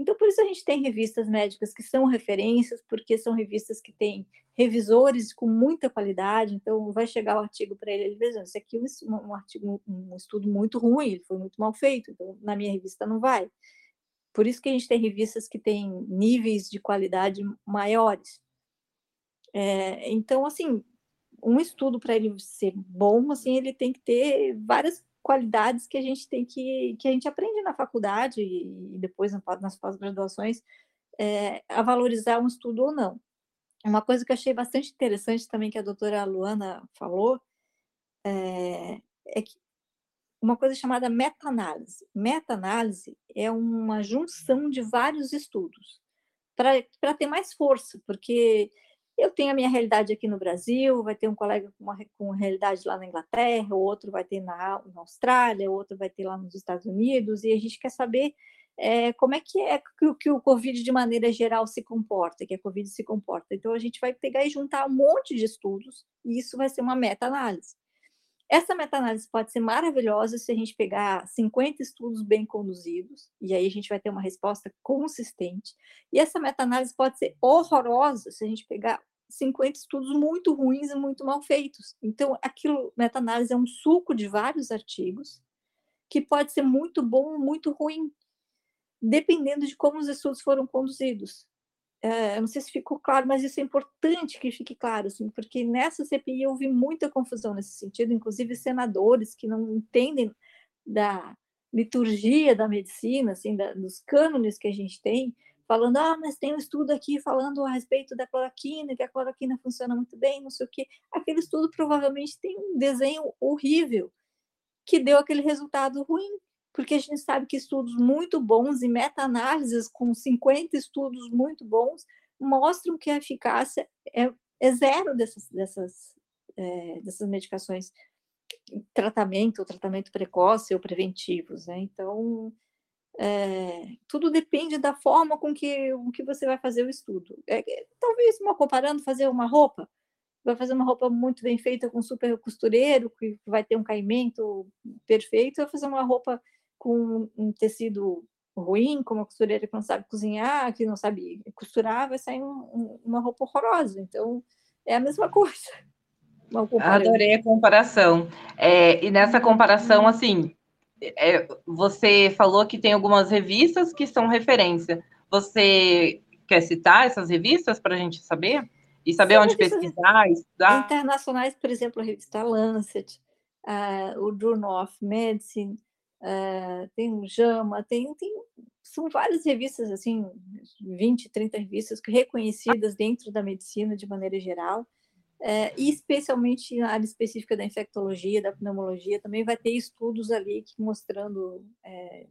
Então, por isso a gente tem revistas médicas que são referências, porque são revistas que têm revisores com muita qualidade. Então, vai chegar o artigo para ele, ele veja, isso aqui é um, um, artigo, um estudo muito ruim, foi muito mal feito, então na minha revista não vai. Por isso que a gente tem revistas que têm níveis de qualidade maiores. É, então, assim, um estudo para ele ser bom, assim, ele tem que ter várias qualidades que a gente tem que que a gente aprende na faculdade e, depois nas pós-graduações é, a valorizar um estudo ou não. Uma coisa que eu achei bastante interessante também que a doutora Luana falou é, é que uma coisa chamada meta-análise. Meta-análise é uma junção de vários estudos para ter mais força, porque eu tenho a minha realidade aqui no Brasil, vai ter um colega com, uma, com realidade lá na Inglaterra, outro vai ter na, na Austrália, outro vai ter lá nos Estados Unidos, e a gente quer saber é, como é que é que, que, o Covid de maneira geral se comporta, que a Covid se comporta. Então a gente vai pegar e juntar um monte de estudos, e isso vai ser uma meta-análise. Essa meta-análise pode ser maravilhosa se a gente pegar 50 estudos bem conduzidos, e aí a gente vai ter uma resposta consistente. E essa meta-análise pode ser horrorosa se a gente pegar 50 estudos muito ruins e muito mal feitos. Então, aquilo, meta-análise é um suco de vários artigos, que pode ser muito bom ou muito ruim, dependendo de como os estudos foram conduzidos. É, não sei se ficou claro, mas isso é importante que fique claro, assim, porque nessa CPI eu vi muita confusão nesse sentido, inclusive senadores que não entendem da liturgia da medicina, assim, da, dos cânones que a gente tem, falando, ah, mas tem um estudo aqui falando a respeito da cloroquina, que a cloroquina funciona muito bem, não sei o quê. Aquele estudo provavelmente tem um desenho horrível que deu aquele resultado ruim porque a gente sabe que estudos muito bons e meta-análises com 50 estudos muito bons mostram que a eficácia é, é zero dessas, dessas, é, dessas medicações, tratamento, tratamento precoce ou preventivos. Né? Então, é, tudo depende da forma com que, com que você vai fazer o estudo. É, talvez, uma comparando, fazer uma roupa, vai fazer uma roupa muito bem feita com super costureiro, que vai ter um caimento perfeito, vai fazer uma roupa com um tecido ruim, como a costureira que não sabe cozinhar, que não sabe costurar, vai sair um, um, uma roupa horrorosa. Então, é a mesma coisa. Adorei a comparação. É, e nessa comparação, assim, é, você falou que tem algumas revistas que são referência. Você quer citar essas revistas para a gente saber? E saber Sim, onde pesquisar, estudar? Internacionais, por exemplo, a revista Lancet, uh, o Journal of Medicine, uh, tem o JAMA, tem, tem, são várias revistas, assim, 20, 30 revistas reconhecidas dentro da medicina de maneira geral, uh, e especialmente na área específica da infectologia, da pneumologia, também vai ter estudos ali que, mostrando uh,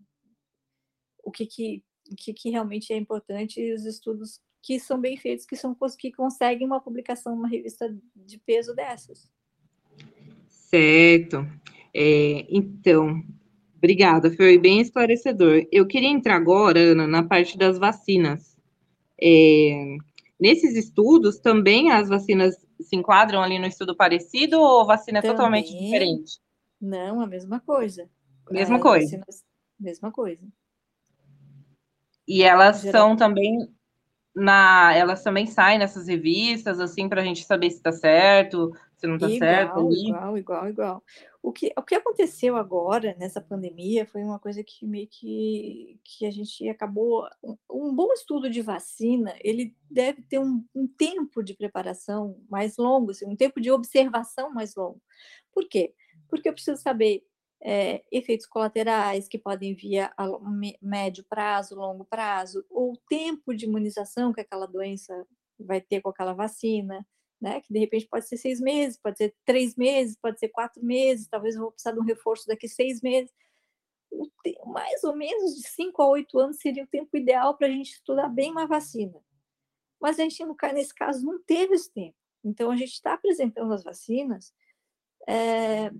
o que, que, que, que realmente é importante e os estudos que são bem feitos, que são que conseguem uma publicação numa revista de peso dessas. Certo. É, então, Obrigada, foi bem esclarecedor. Eu queria entrar agora, Ana, na parte das vacinas. É, nesses estudos, também as vacinas se enquadram ali no estudo parecido ou vacina é também. totalmente diferente? Não, a mesma coisa. Mesma coisa. Vacinas, mesma coisa. E elas são também na, elas também saem nessas revistas, assim, para a gente saber se está certo, se não está certo. Ali. Igual, igual, igual. O que, o que aconteceu agora nessa pandemia foi uma coisa que meio que, que a gente acabou. Um, um bom estudo de vacina, ele deve ter um, um tempo de preparação mais longo, assim, um tempo de observação mais longo. Por quê? Porque eu preciso saber é, efeitos colaterais que podem vir a médio prazo, longo prazo, ou tempo de imunização que aquela doença vai ter com aquela vacina né? Que de repente pode ser seis meses, pode ser três meses, pode ser quatro meses, talvez eu vou precisar de um reforço daqui seis meses. mais ou menos de cinco a oito anos seria o tempo ideal para a gente estudar bem uma vacina. Mas a gente, nesse caso, não teve esse tempo. Então, a gente está apresentando as vacinas é,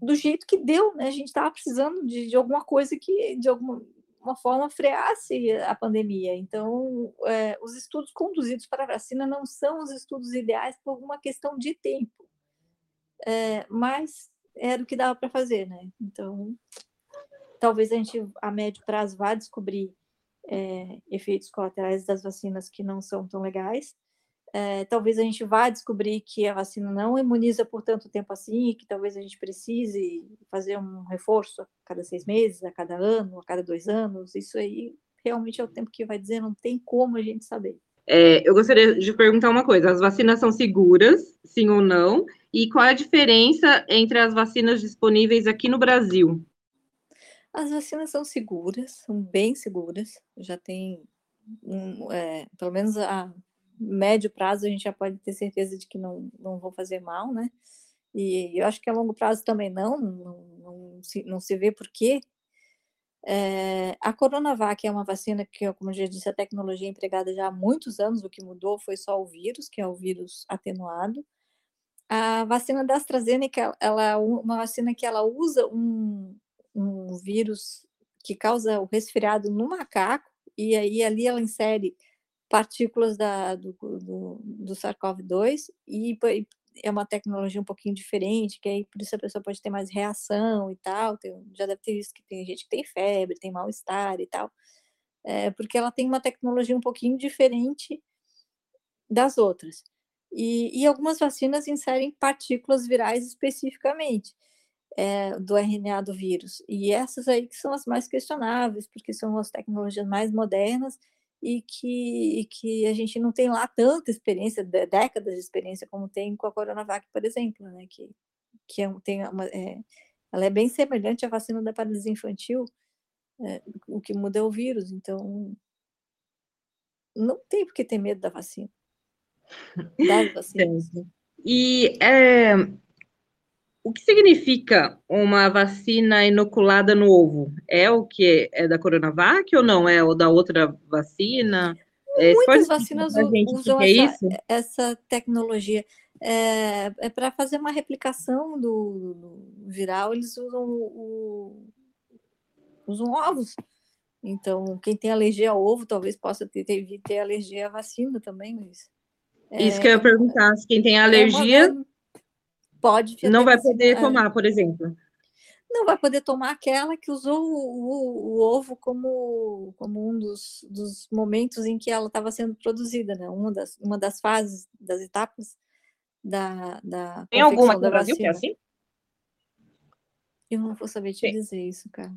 do jeito que deu, né? A gente estava precisando de, de alguma coisa que, de alguma uma forma freasse a pandemia. Então, é, os estudos conduzidos para a vacina não são os estudos ideais por uma questão de tempo, é, mas era o que dava para fazer, né? Então, talvez a gente a médio prazo vá descobrir é, efeitos colaterais das vacinas que não são tão legais, é, talvez a gente vá descobrir que a vacina não imuniza por tanto tempo assim, e que talvez a gente precise fazer um reforço a cada seis meses, a cada ano, a cada dois anos. Isso aí realmente é o tempo que vai dizer, não tem como a gente saber. É, eu gostaria de perguntar uma coisa: as vacinas são seguras, sim ou não? E qual é a diferença entre as vacinas disponíveis aqui no Brasil? As vacinas são seguras, são bem seguras. Já tem, um, é, pelo menos a médio prazo, a gente já pode ter certeza de que não, não vão fazer mal, né? E eu acho que a longo prazo também não, não, não, se, não se vê por quê. É, a Coronavac é uma vacina que, como eu já disse, a tecnologia é empregada já há muitos anos, o que mudou foi só o vírus, que é o vírus atenuado. A vacina da AstraZeneca, ela é uma vacina que ela usa um, um vírus que causa o resfriado no macaco, e aí ali ela insere partículas da, do, do, do SARS-CoV-2 e, e, é uma tecnologia um pouquinho diferente, que aí por isso a pessoa pode ter mais reação e tal. Tem, já deve ter visto que tem gente que tem febre, tem mal-estar e tal, é, porque ela tem uma tecnologia um pouquinho diferente das outras. E, e algumas vacinas inserem partículas virais especificamente é, do RNA do vírus. E essas aí que são as mais questionáveis, porque são as tecnologias mais modernas e que, e que a gente não tem lá tanta experiência, décadas de experiência, como tem com a Coronavac, por exemplo, né? Que, que é, tem uma, é, ela é bem semelhante à vacina da paralisia infantil, é, o que muda é o vírus, então não tem por que ter medo da vacina. Das vacinas. E é, o que significa uma vacina inoculada no ovo? É o que é da Coronavac ou não? É o da outra vacina? É, Muitas vacinas usam é essa, essa, tecnologia. É, é para fazer uma replicação do, do viral, eles usam, o, usam ovos. Então, quem tem alergia ao ovo talvez possa ter, ter, ter alergia à vacina também, mas isso que eu ia perguntar, se quem tem alergia é pode não vai poder tomar, por exemplo. Não vai poder tomar aquela que usou o, o, o ovo como, como um dos, dos, momentos em que ela estava sendo produzida, né? Uma das, uma das fases, das etapas da, da Tem alguma no Brasil que é assim? Eu não vou saber te dizer isso, cara.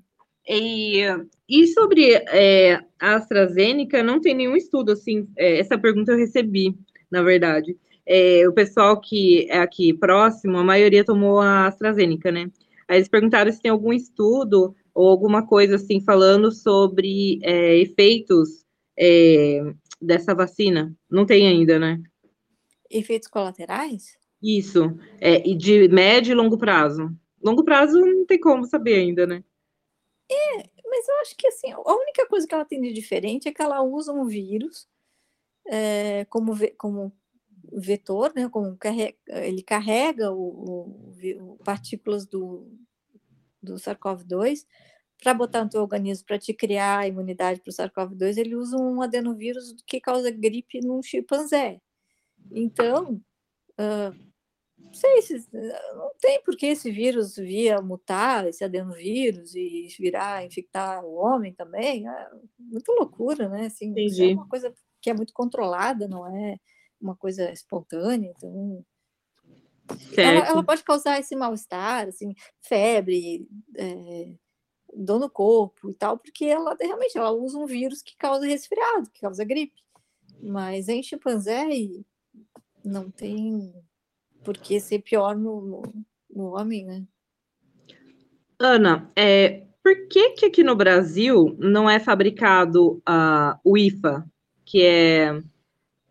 E, e sobre é, a AstraZeneca, não tem nenhum estudo, assim, é, essa pergunta eu recebi na verdade. É, o pessoal que é aqui próximo, a maioria tomou a AstraZeneca, né? Aí eles perguntaram se tem algum estudo ou alguma coisa assim falando sobre é, efeitos é, dessa vacina. Não tem ainda, né? Efeitos colaterais? Isso, é, e de médio e longo prazo. Longo prazo não tem como saber ainda, né? É, mas eu acho que assim, a única coisa que ela tem de diferente é que ela usa um vírus é, como, como vetor, né, como carrega, ele carrega o, o, o partículas do, do SARS-CoV-2 para botar no teu organismo para te criar a imunidade para o SARS-CoV-2, ele usa um adenovírus que causa gripe num chimpanzé. Então, uh, não sei se não tem por que esse vírus via mutar, esse adenovírus e virar, infectar o homem também. É muita loucura, né? Assim, é uma coisa que é muito controlada, não é uma coisa espontânea, então ela, ela, pode causar esse mal-estar, assim, febre, é, dor no corpo e tal, porque ela realmente ela usa um vírus que causa resfriado, que causa gripe. Mas em chimpanzé não tem por que ser pior no, no, no homem, né? Ana, é, por que, que aqui no Brasil não é fabricado uh, o IFA, que é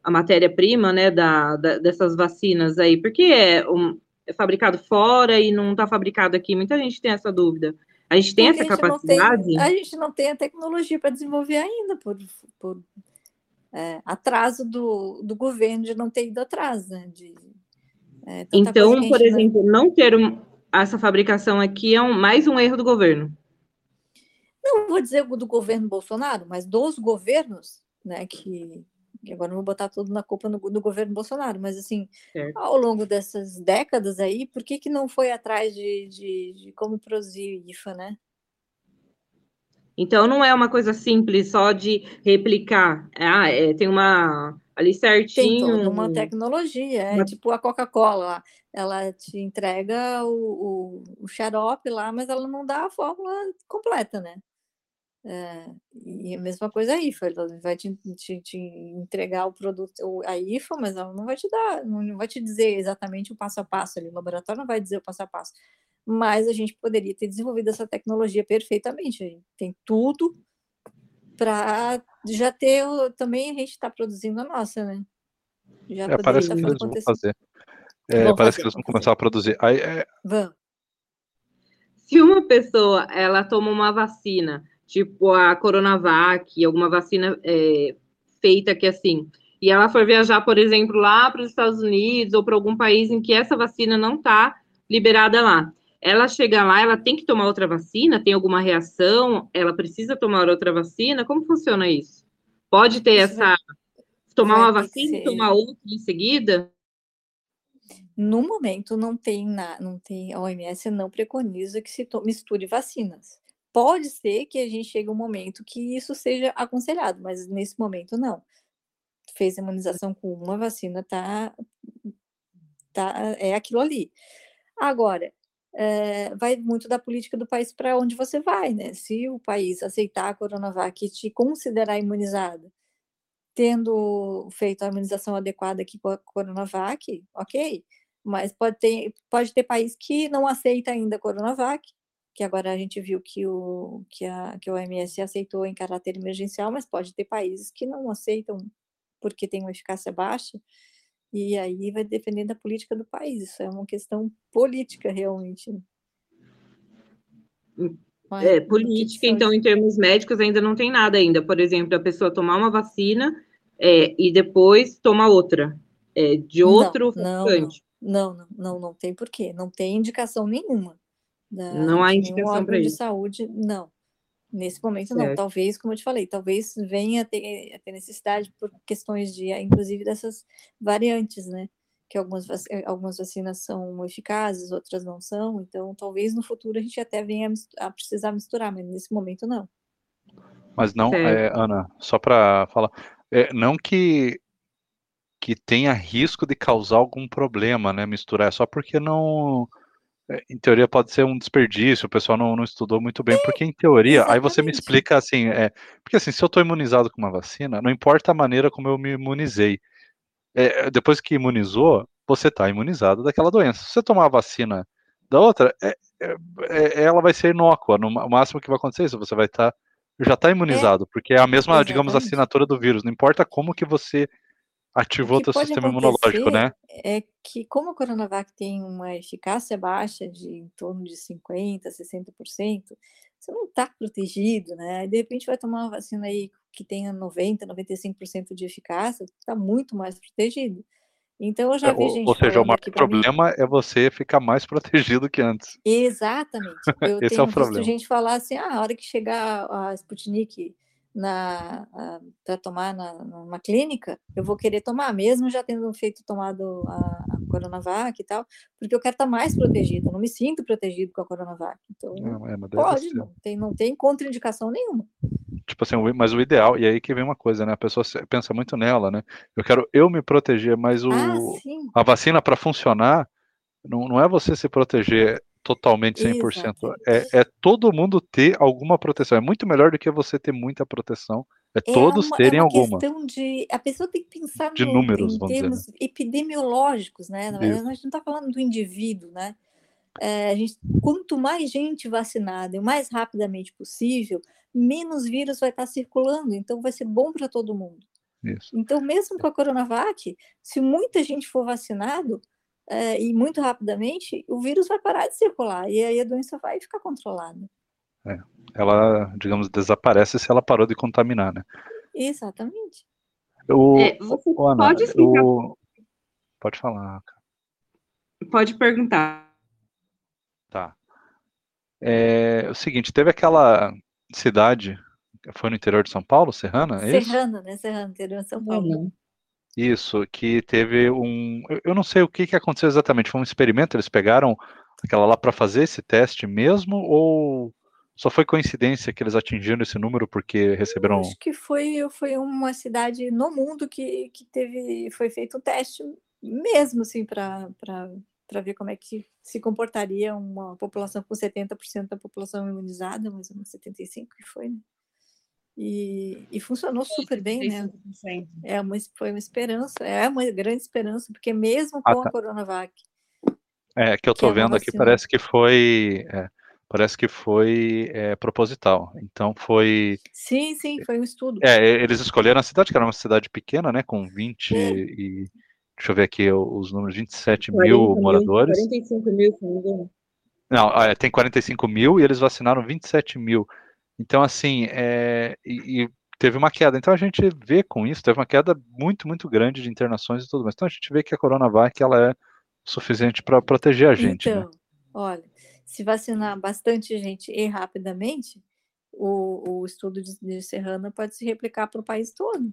a matéria-prima, né, da, da, dessas vacinas aí, porque é, um, é fabricado fora e não está fabricado aqui? Muita gente tem essa dúvida. A gente tem porque essa a capacidade? Tem, a gente não tem a tecnologia para desenvolver ainda, por, por é, atraso do, do governo de não ter ido atrás, né? De, é, então, por exemplo, não, não ter um, essa fabricação aqui é um, mais um erro do governo. Não vou dizer do governo Bolsonaro, mas dos governos né, que, agora não vou botar tudo na culpa no, no governo Bolsonaro, mas assim, certo. ao longo dessas décadas aí, por que, que não foi atrás de, de, de como produzir IFA, né? Então não é uma coisa simples só de replicar. Ah, é, tem uma ali certinho. Tem toda uma tecnologia, é uma... tipo a Coca-Cola, ela te entrega o, o, o xarope lá, mas ela não dá a fórmula completa, né? É, e a mesma coisa a IFA, ela vai te, te, te, entregar o produto, a IFA, mas ela não vai te dar, não vai te dizer exatamente o passo a passo ali, o laboratório não vai dizer o passo a passo, mas a gente poderia ter desenvolvido essa tecnologia perfeitamente, tem tudo para já ter, também a gente está produzindo a nossa, né? Já é, parece que eles vão fazer. É, parece fazer, que eles vão começar a produzir. Aí, é... Vamos. Se uma pessoa, ela toma uma vacina tipo a Coronavac, alguma vacina é, feita que assim, e ela for viajar, por exemplo, lá para os Estados Unidos ou para algum país em que essa vacina não está liberada lá. Ela chega lá, ela tem que tomar outra vacina? Tem alguma reação? Ela precisa tomar outra vacina? Como funciona isso? Pode ter isso essa. Tomar uma vacina e tomar outra em seguida? No momento não tem na, não tem a OMS não preconiza que se misture vacinas. Pode ser que a gente chegue um momento que isso seja aconselhado, mas nesse momento não. Fez imunização com uma vacina, tá, tá é aquilo ali. Agora, é, vai muito da política do país para onde você vai, né? Se o país aceitar a Coronavac e te considerar imunizado, tendo feito a imunização adequada aqui com a Coronavac, ok, mas pode ter, pode ter país que não aceita ainda a Coronavac que agora a gente viu que o, que, a, que o OMS aceitou em caráter emergencial, mas pode ter países que não aceitam porque tem uma eficácia baixa, e aí vai depender da política do país. Isso é uma questão política, realmente. Hum, é, política, então, em termos médicos, ainda não tem nada ainda. Por exemplo, a pessoa tomar uma vacina é, e depois tomar outra, é, de outro não, não, não, não, não, não tem porquê. Não tem indicação nenhuma. Da, não há indicação para isso. de saúde, não. Nesse momento, certo. não. Talvez, como eu te falei, talvez venha a ter, a ter, necessidade por questões de, inclusive, dessas variantes, né? Que algumas, algumas vacinas são eficazes, outras não são. Então, talvez no futuro a gente até venha a precisar misturar, mas nesse momento, não. Mas não, é, Ana, só para falar, é, não que que tenha risco de causar algum problema, né? Misturar, é só porque não em teoria pode ser um desperdício, o pessoal não, não estudou muito bem, porque em teoria, Exatamente. aí você me explica assim, é, porque assim, se eu estou imunizado com uma vacina, não importa a maneira como eu me imunizei, é, depois que imunizou, você está imunizado daquela doença. Se você tomar a vacina da outra, é, é, é ela vai ser inócua, no o máximo que vai acontecer é isso, você vai estar, tá, já está imunizado, porque é a mesma, Exatamente. digamos, assinatura do vírus, não importa como que você ativou o teu sistema imunológico, né? É que como a Coronavac tem uma eficácia baixa de em torno de 50, 60%, você não está protegido, né? de repente vai tomar uma vacina aí que tenha 90, 95% de eficácia, está muito mais protegido. Então eu já é, vi gente. Ou seja, o maior problema mim... é você ficar mais protegido que antes. Exatamente. Eu Esse tenho é o visto problema. gente falar assim: ah, a hora que chegar a Sputnik para tomar na, numa clínica, eu vou querer tomar, mesmo já tendo feito tomado a, a Coronavac e tal, porque eu quero estar tá mais protegido, eu não me sinto protegido com a Coronavac. Então, não, é, pode, não tem, não tem contraindicação nenhuma. Tipo assim, mas o ideal, e aí que vem uma coisa, né? A pessoa pensa muito nela, né? Eu quero eu me proteger, mas o, ah, a vacina para funcionar não, não é você se proteger totalmente 100%. É, é todo mundo ter alguma proteção. É muito melhor do que você ter muita proteção. É, é todos uma, terem é uma alguma. questão de. A pessoa tem que pensar de no, números, em termos dizer, né? epidemiológicos, né? Na verdade, a gente não está falando do indivíduo, né? É, gente, quanto mais gente vacinada e o mais rapidamente possível, menos vírus vai estar circulando. Então, vai ser bom para todo mundo. Isso. Então, mesmo com a Coronavac, se muita gente for vacinado, é, e muito rapidamente, o vírus vai parar de circular e aí a doença vai ficar controlada. É, ela, digamos, desaparece se ela parou de contaminar, né? Exatamente. O, é, você o, Ana, pode explicar. O... Pode falar. Pode perguntar. Tá. É, o seguinte, teve aquela cidade, foi no interior de São Paulo, Serrana? É Serrana, né? Serrana, interior de São Paulo. Isso, que teve um. Eu não sei o que, que aconteceu exatamente. Foi um experimento? Eles pegaram aquela lá para fazer esse teste mesmo? Ou só foi coincidência que eles atingiram esse número porque receberam. Eu acho que foi, foi uma cidade no mundo que, que teve. Foi feito um teste mesmo, assim, para ver como é que se comportaria uma população com 70% da população imunizada, mais ou menos 75% que foi, né? E, e funcionou super bem, né? É uma, foi uma esperança, é uma grande esperança, porque mesmo ah, com ah, tá. a Coronavac. É, que eu estou é vendo aqui, parece que foi. É, parece que foi é, proposital. Então foi. Sim, sim, foi um estudo. É, eles escolheram a cidade, que era uma cidade pequena, né? Com 20 é. e. Deixa eu ver aqui os números: 27 mil moradores. 45 mil, se não me engano. Não, é, tem 45 mil e eles vacinaram 27 mil. Então, assim, é, e, e, teve uma queda. Então, a gente vê com isso, teve uma queda muito, muito grande de internações e tudo mais. Então, a gente vê que a Coronavac ela é suficiente para proteger a gente. Né? Então, né? olha, se vacinar bastante gente e rapidamente, o, o estudo de, de Serrana pode se replicar para o país todo.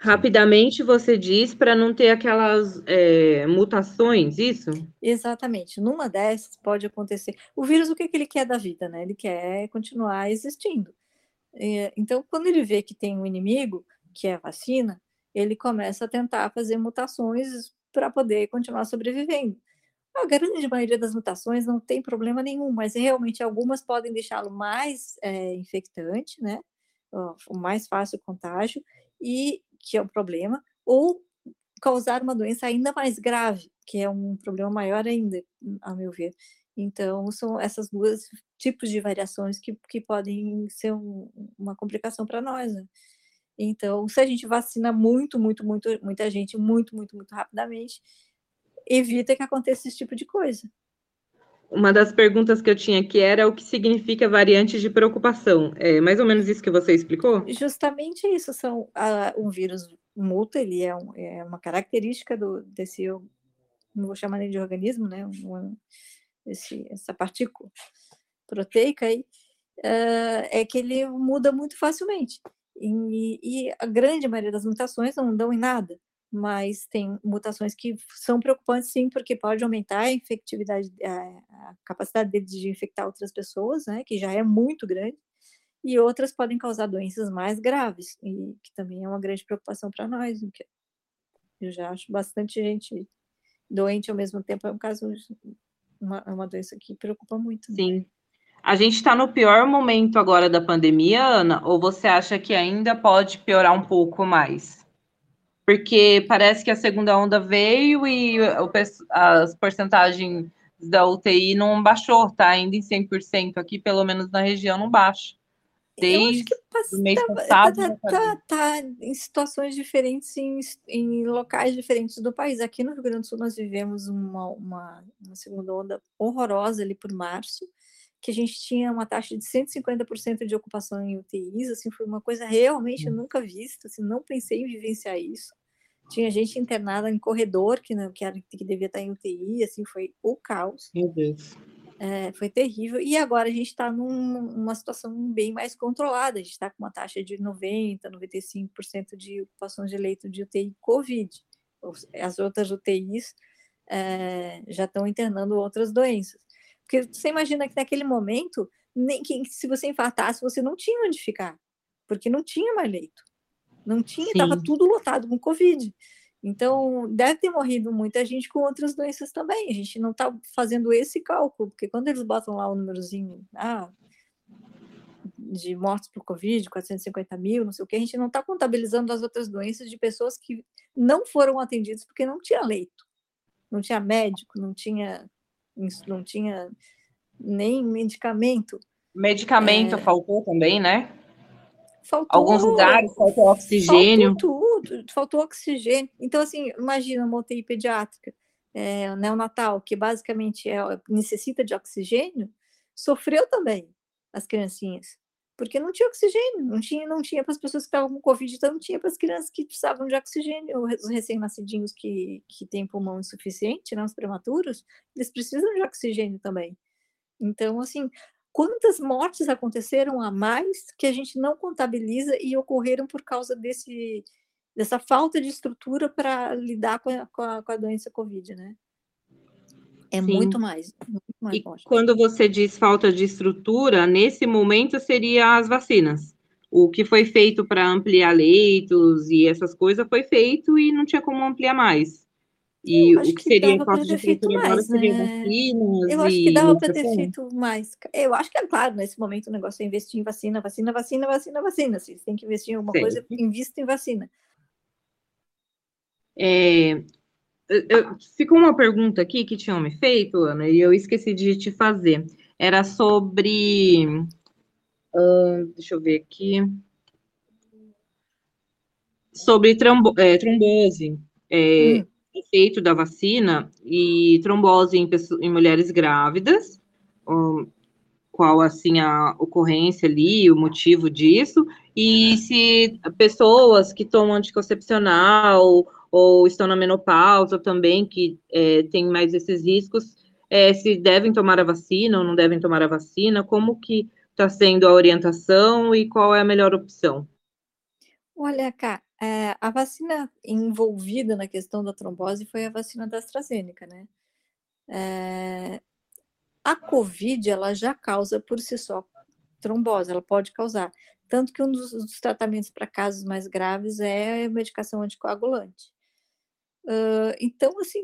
Rapidamente você diz para não ter aquelas é, mutações, isso? Exatamente. Numa dessas pode acontecer. O vírus, o que, que ele quer da vida, né? Ele quer continuar existindo. É, então, quando ele vê que tem um inimigo, que é a vacina, ele começa a tentar fazer mutações para poder continuar sobrevivendo. A grande maioria das mutações não tem problema nenhum, mas realmente algumas podem deixá-lo mais é, infectante, né? O mais fácil contágio, e que é um problema, ou causar uma doença ainda mais grave, que é um problema maior ainda, a meu ver. Então, são essas duas tipos de variações que, que podem ser um, uma complicação para nós. Né? Então, se a gente vacina muito, muito, muito, muita gente, muito, muito, muito rapidamente, evita que aconteça esse tipo de coisa. Uma das perguntas que eu tinha aqui era o que significa variante de preocupação. É mais ou menos isso que você explicou? Justamente isso. São uh, um vírus muta, ele é, um, é, uma característica do, desse, não vou chamar nem de organismo, né? Esse, essa partícula proteica aí, uh, é que ele muda muito facilmente. E, e a grande maioria das mutações não dão em nada mas tem mutações que são preocupantes sim, porque pode aumentar a infectividade, a, capacidade deles de infectar outras pessoas, né, que já é muito grande, e outras podem causar doenças mais graves, e que também é uma grande preocupação para nós, porque eu já acho bastante gente doente ao mesmo tempo, é um caso, uma, é uma doença que preocupa muito. Né? Sim. A gente está no pior momento agora da pandemia, Ana, ou você acha que ainda pode piorar um pouco mais? Porque parece que a segunda onda veio e o, as porcentagens da UTI não baixou, tá ainda em 100% aqui, pelo menos na região, não baixa. Desde o mês tá, passado. Tá, tá, tá, tá, em situações diferentes, em, em, locais diferentes do país. Aqui no Rio Grande do Sul, nós vivemos uma, uma, uma segunda onda horrorosa ali por março, que a gente tinha uma taxa de 150% de ocupação em UTIs, assim, foi uma coisa realmente hum. nunca vista, assim, não pensei em vivenciar isso. Tinha gente internada em corredor que não que, era, que devia estar em UTI, assim, foi o caos. Meu Deus. É, foi terrível. E agora a gente está numa situação bem mais controlada. A gente está com uma taxa de 90%, 95% de ocupação de leito de UTI Covid. As outras UTIs é, já estão internando outras doenças. Porque você imagina que naquele momento, nem que, se você infartasse, você não tinha onde ficar, porque não tinha mais leito. Não tinha, estava tudo lotado com Covid. Então, deve ter morrido muita gente com outras doenças também. A gente não está fazendo esse cálculo, porque quando eles botam lá o númerozinho ah, de mortes por Covid, 450 mil, não sei o que, a gente não está contabilizando as outras doenças de pessoas que não foram atendidas porque não tinha leito, não tinha médico, não tinha, não tinha nem medicamento. Medicamento é... faltou também, né? Faltou, Alguns lugares faltou oxigênio. Faltou tudo, faltou oxigênio. Então, assim, imagina uma UTI pediátrica, é, neonatal, que basicamente é, necessita de oxigênio, sofreu também as criancinhas, porque não tinha oxigênio, não tinha, não tinha para as pessoas que estavam com Covid, então não tinha para as crianças que precisavam de oxigênio, os recém-nascidinhos que, que têm pulmão insuficiente, né, os prematuros, eles precisam de oxigênio também. Então, assim, quantas mortes aconteceram a mais que a gente não contabiliza e ocorreram por causa desse, dessa falta de estrutura para lidar com a, com, a, com a, doença Covid, né? É Sim. muito mais. Muito mais e quando você diz falta de estrutura, nesse momento seria as vacinas. O que foi feito para ampliar leitos e essas coisas foi feito e não tinha como ampliar mais. E o que, que seria falta de feito agora seria né? vacinas. Eu acho que dava para ter feito mais. Eu acho que é claro, nesse momento o negócio é investir em vacina, vacina, vacina, vacina, vacina. Se tem que investir em alguma Sim. coisa, invista em vacina. É, eu, ficou uma pergunta aqui que tinham me feito, Ana, e eu esqueci de te fazer. Era sobre. Uh, deixa eu ver aqui. Sobre trombo, é, trombose. É, hum efeito da vacina e trombose em, pessoas, em mulheres grávidas, um, qual assim a ocorrência ali, o motivo disso, e se pessoas que tomam anticoncepcional ou estão na menopausa também, que é, têm mais esses riscos, é, se devem tomar a vacina ou não devem tomar a vacina, como que está sendo a orientação e qual é a melhor opção? Olha, cá, é, a vacina envolvida na questão da trombose foi a vacina da AstraZeneca, né? É, a COVID, ela já causa por si só trombose, ela pode causar. Tanto que um dos, dos tratamentos para casos mais graves é a medicação anticoagulante. Uh, então, assim,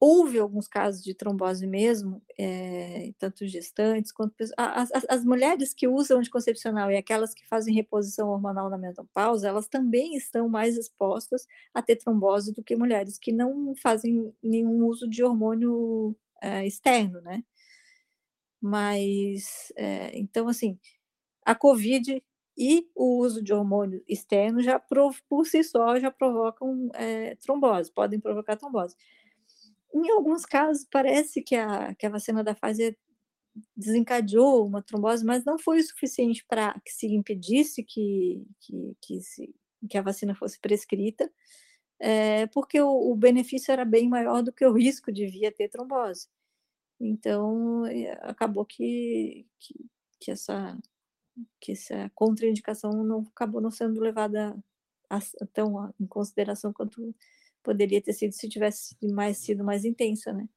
houve alguns casos de trombose mesmo, é, tanto gestantes quanto as, as, as, mulheres que usam anticoncepcional e aquelas que fazem reposição hormonal na menopausa, elas também estão mais expostas a ter trombose do que mulheres que não fazem nenhum uso de hormônio é, externo, né? Mas, é, então, assim, a COVID e o uso de hormônio externo já por si só já provocam trombose, podem provocar trombose. Em alguns casos, parece que a, que a vacina da Pfizer desencadeou uma trombose, mas não foi o suficiente para que se impedisse que, que, que, se, que a vacina fosse prescrita, é, porque o, o, benefício era bem maior do que o risco de vir a ter trombose. Então, é, acabou que, que, que, essa, que essa contraindicação não acabou não sendo levada a, tão em consideração quanto poderia ter sido se tivesse mais sido mais intensa, né?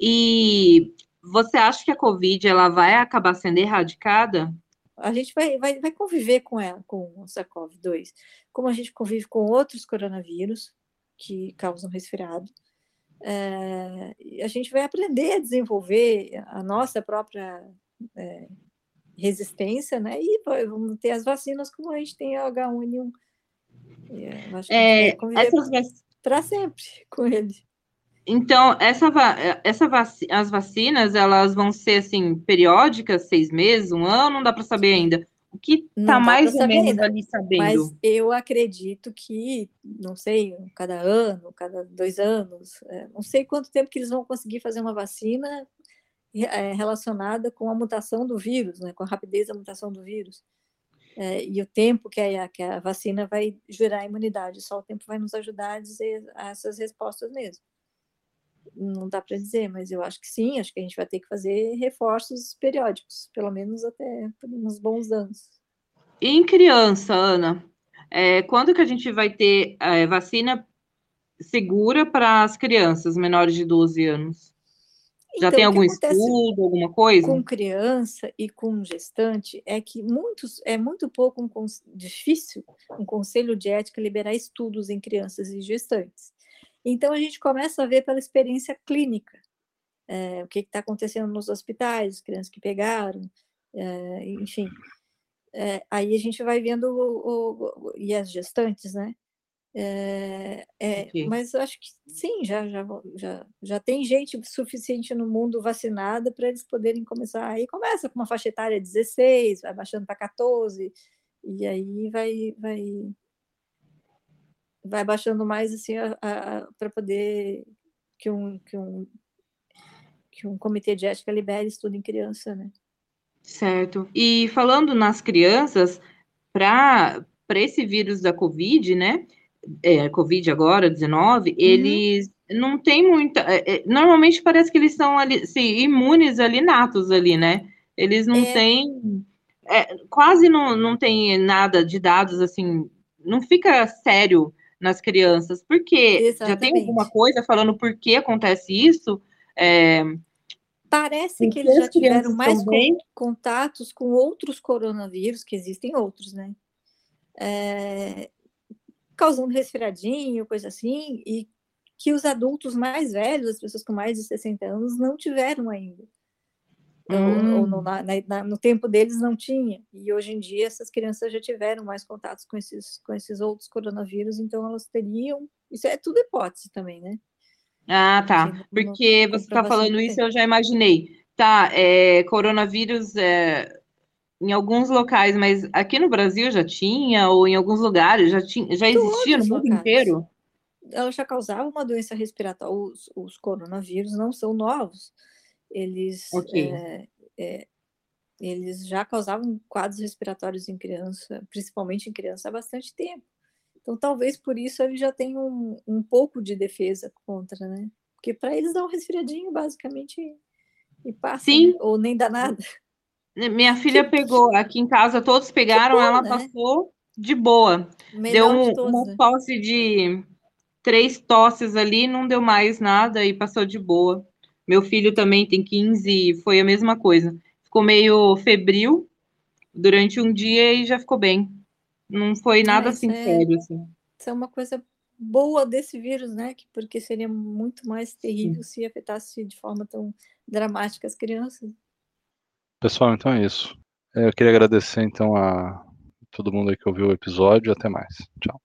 E você acha que a Covid ela vai acabar sendo erradicada? A gente vai, vai, vai conviver com ela, com o SARS-CoV-2, como a gente convive com outros coronavírus que causam resfriado. É, a gente vai aprender a desenvolver a nossa própria é, resistência, né? E vamos ter as vacinas como a gente tem a H1N1 é, essas vac... para sempre com ele. Então, essa, essa vac... as vacinas, elas vão ser, assim, periódicas, seis meses, um ano, não dá para saber ainda. O que está mais ou menos ainda, ali sabendo? Mas eu acredito que, não sei, cada ano, cada dois anos, é, não sei quanto tempo que eles vão conseguir fazer uma vacina é, relacionada com a mutação do vírus, né, com a rapidez da mutação do vírus é, e o tempo que a, que a vacina vai gerar imunidade. Só o tempo vai nos ajudar a dizer essas respostas mesmo. Não dá para dizer, mas eu acho que sim, acho que a gente vai ter que fazer reforços periódicos, pelo menos até uns bons anos. Em criança, Ana, é, quando que a gente vai ter é, vacina segura para as crianças menores de 12 anos? Já então, tem algum estudo, alguma coisa? Com criança e com gestante é que muitos é muito pouco um, difícil um conselho de ética liberar estudos em crianças e gestantes. Então a gente começa a ver pela experiência clínica é, o que está acontecendo nos hospitais, crianças que pegaram, é, enfim. É, aí a gente vai vendo o, o, e as gestantes, né? É, é, mas acho que sim, já, já, já, já tem gente suficiente no mundo vacinada para eles poderem começar. Aí começa com uma faixa etária 16, vai baixando para 14, e aí vai, vai, vai baixando mais assim para poder que um, que, um, que um comitê de ética libere estudo em criança, né? Certo. E falando nas crianças, para esse vírus da Covid, né? É, Covid agora, 19, uhum. eles não tem muita. É, é, normalmente parece que eles são ali, sim, imunes ali, natos ali, né? Eles não é. têm. É, quase não, não tem nada de dados assim, não fica sério nas crianças, porque Exatamente. já tem alguma coisa falando por que acontece isso. É, Parece que eles já tiveram mais também... contatos com outros coronavírus, que existem outros, né? É, causando resfriadinho, coisa assim, e que os adultos mais velhos, as pessoas com mais de 60 anos, não tiveram ainda. Hum. Ou, ou no, hum. na, na, no, tempo deles não tinha. E hoje em dia essas crianças já tiveram mais contatos com esses, com esses outros coronavírus, então elas teriam. Isso é tudo hipótese também, né? Ah, tá. Porque você está falando isso, eu já imaginei. Tá, é, coronavírus é, em alguns locais, mas aqui no Brasil já tinha, ou em alguns lugares já tinha, já existia no mundo locais. inteiro? Ela já causava uma doença respiratória. Os, os coronavírus não são novos. Eles, okay. é, é, eles já causavam quadros respiratórios em criança, principalmente em criança, há bastante tempo. Então, talvez por isso ele já tenha um, um pouco de defesa contra, né? Porque para eles dá um resfriadinho, basicamente, e passa, Sim. Né? ou nem dá nada. Né, minha filha pegou, aqui em casa todos pegaram, bom, ela né? passou de boa. Melhor deu um, de todos, uma né? tosse de três tosses ali, não deu mais nada e passou de boa. Meu filho também tem 15, foi a mesma coisa. Ficou meio febril durante um dia e já ficou bem. Não foi nada é, assim é, sério. Assim. Isso é uma coisa boa desse vírus, né? Porque seria muito mais terrível Sim. se afetasse de forma tão dramática as crianças. Pessoal, então é isso. É, eu queria agradecer então a todo mundo que ouviu o episódio. Até mais. Tchau.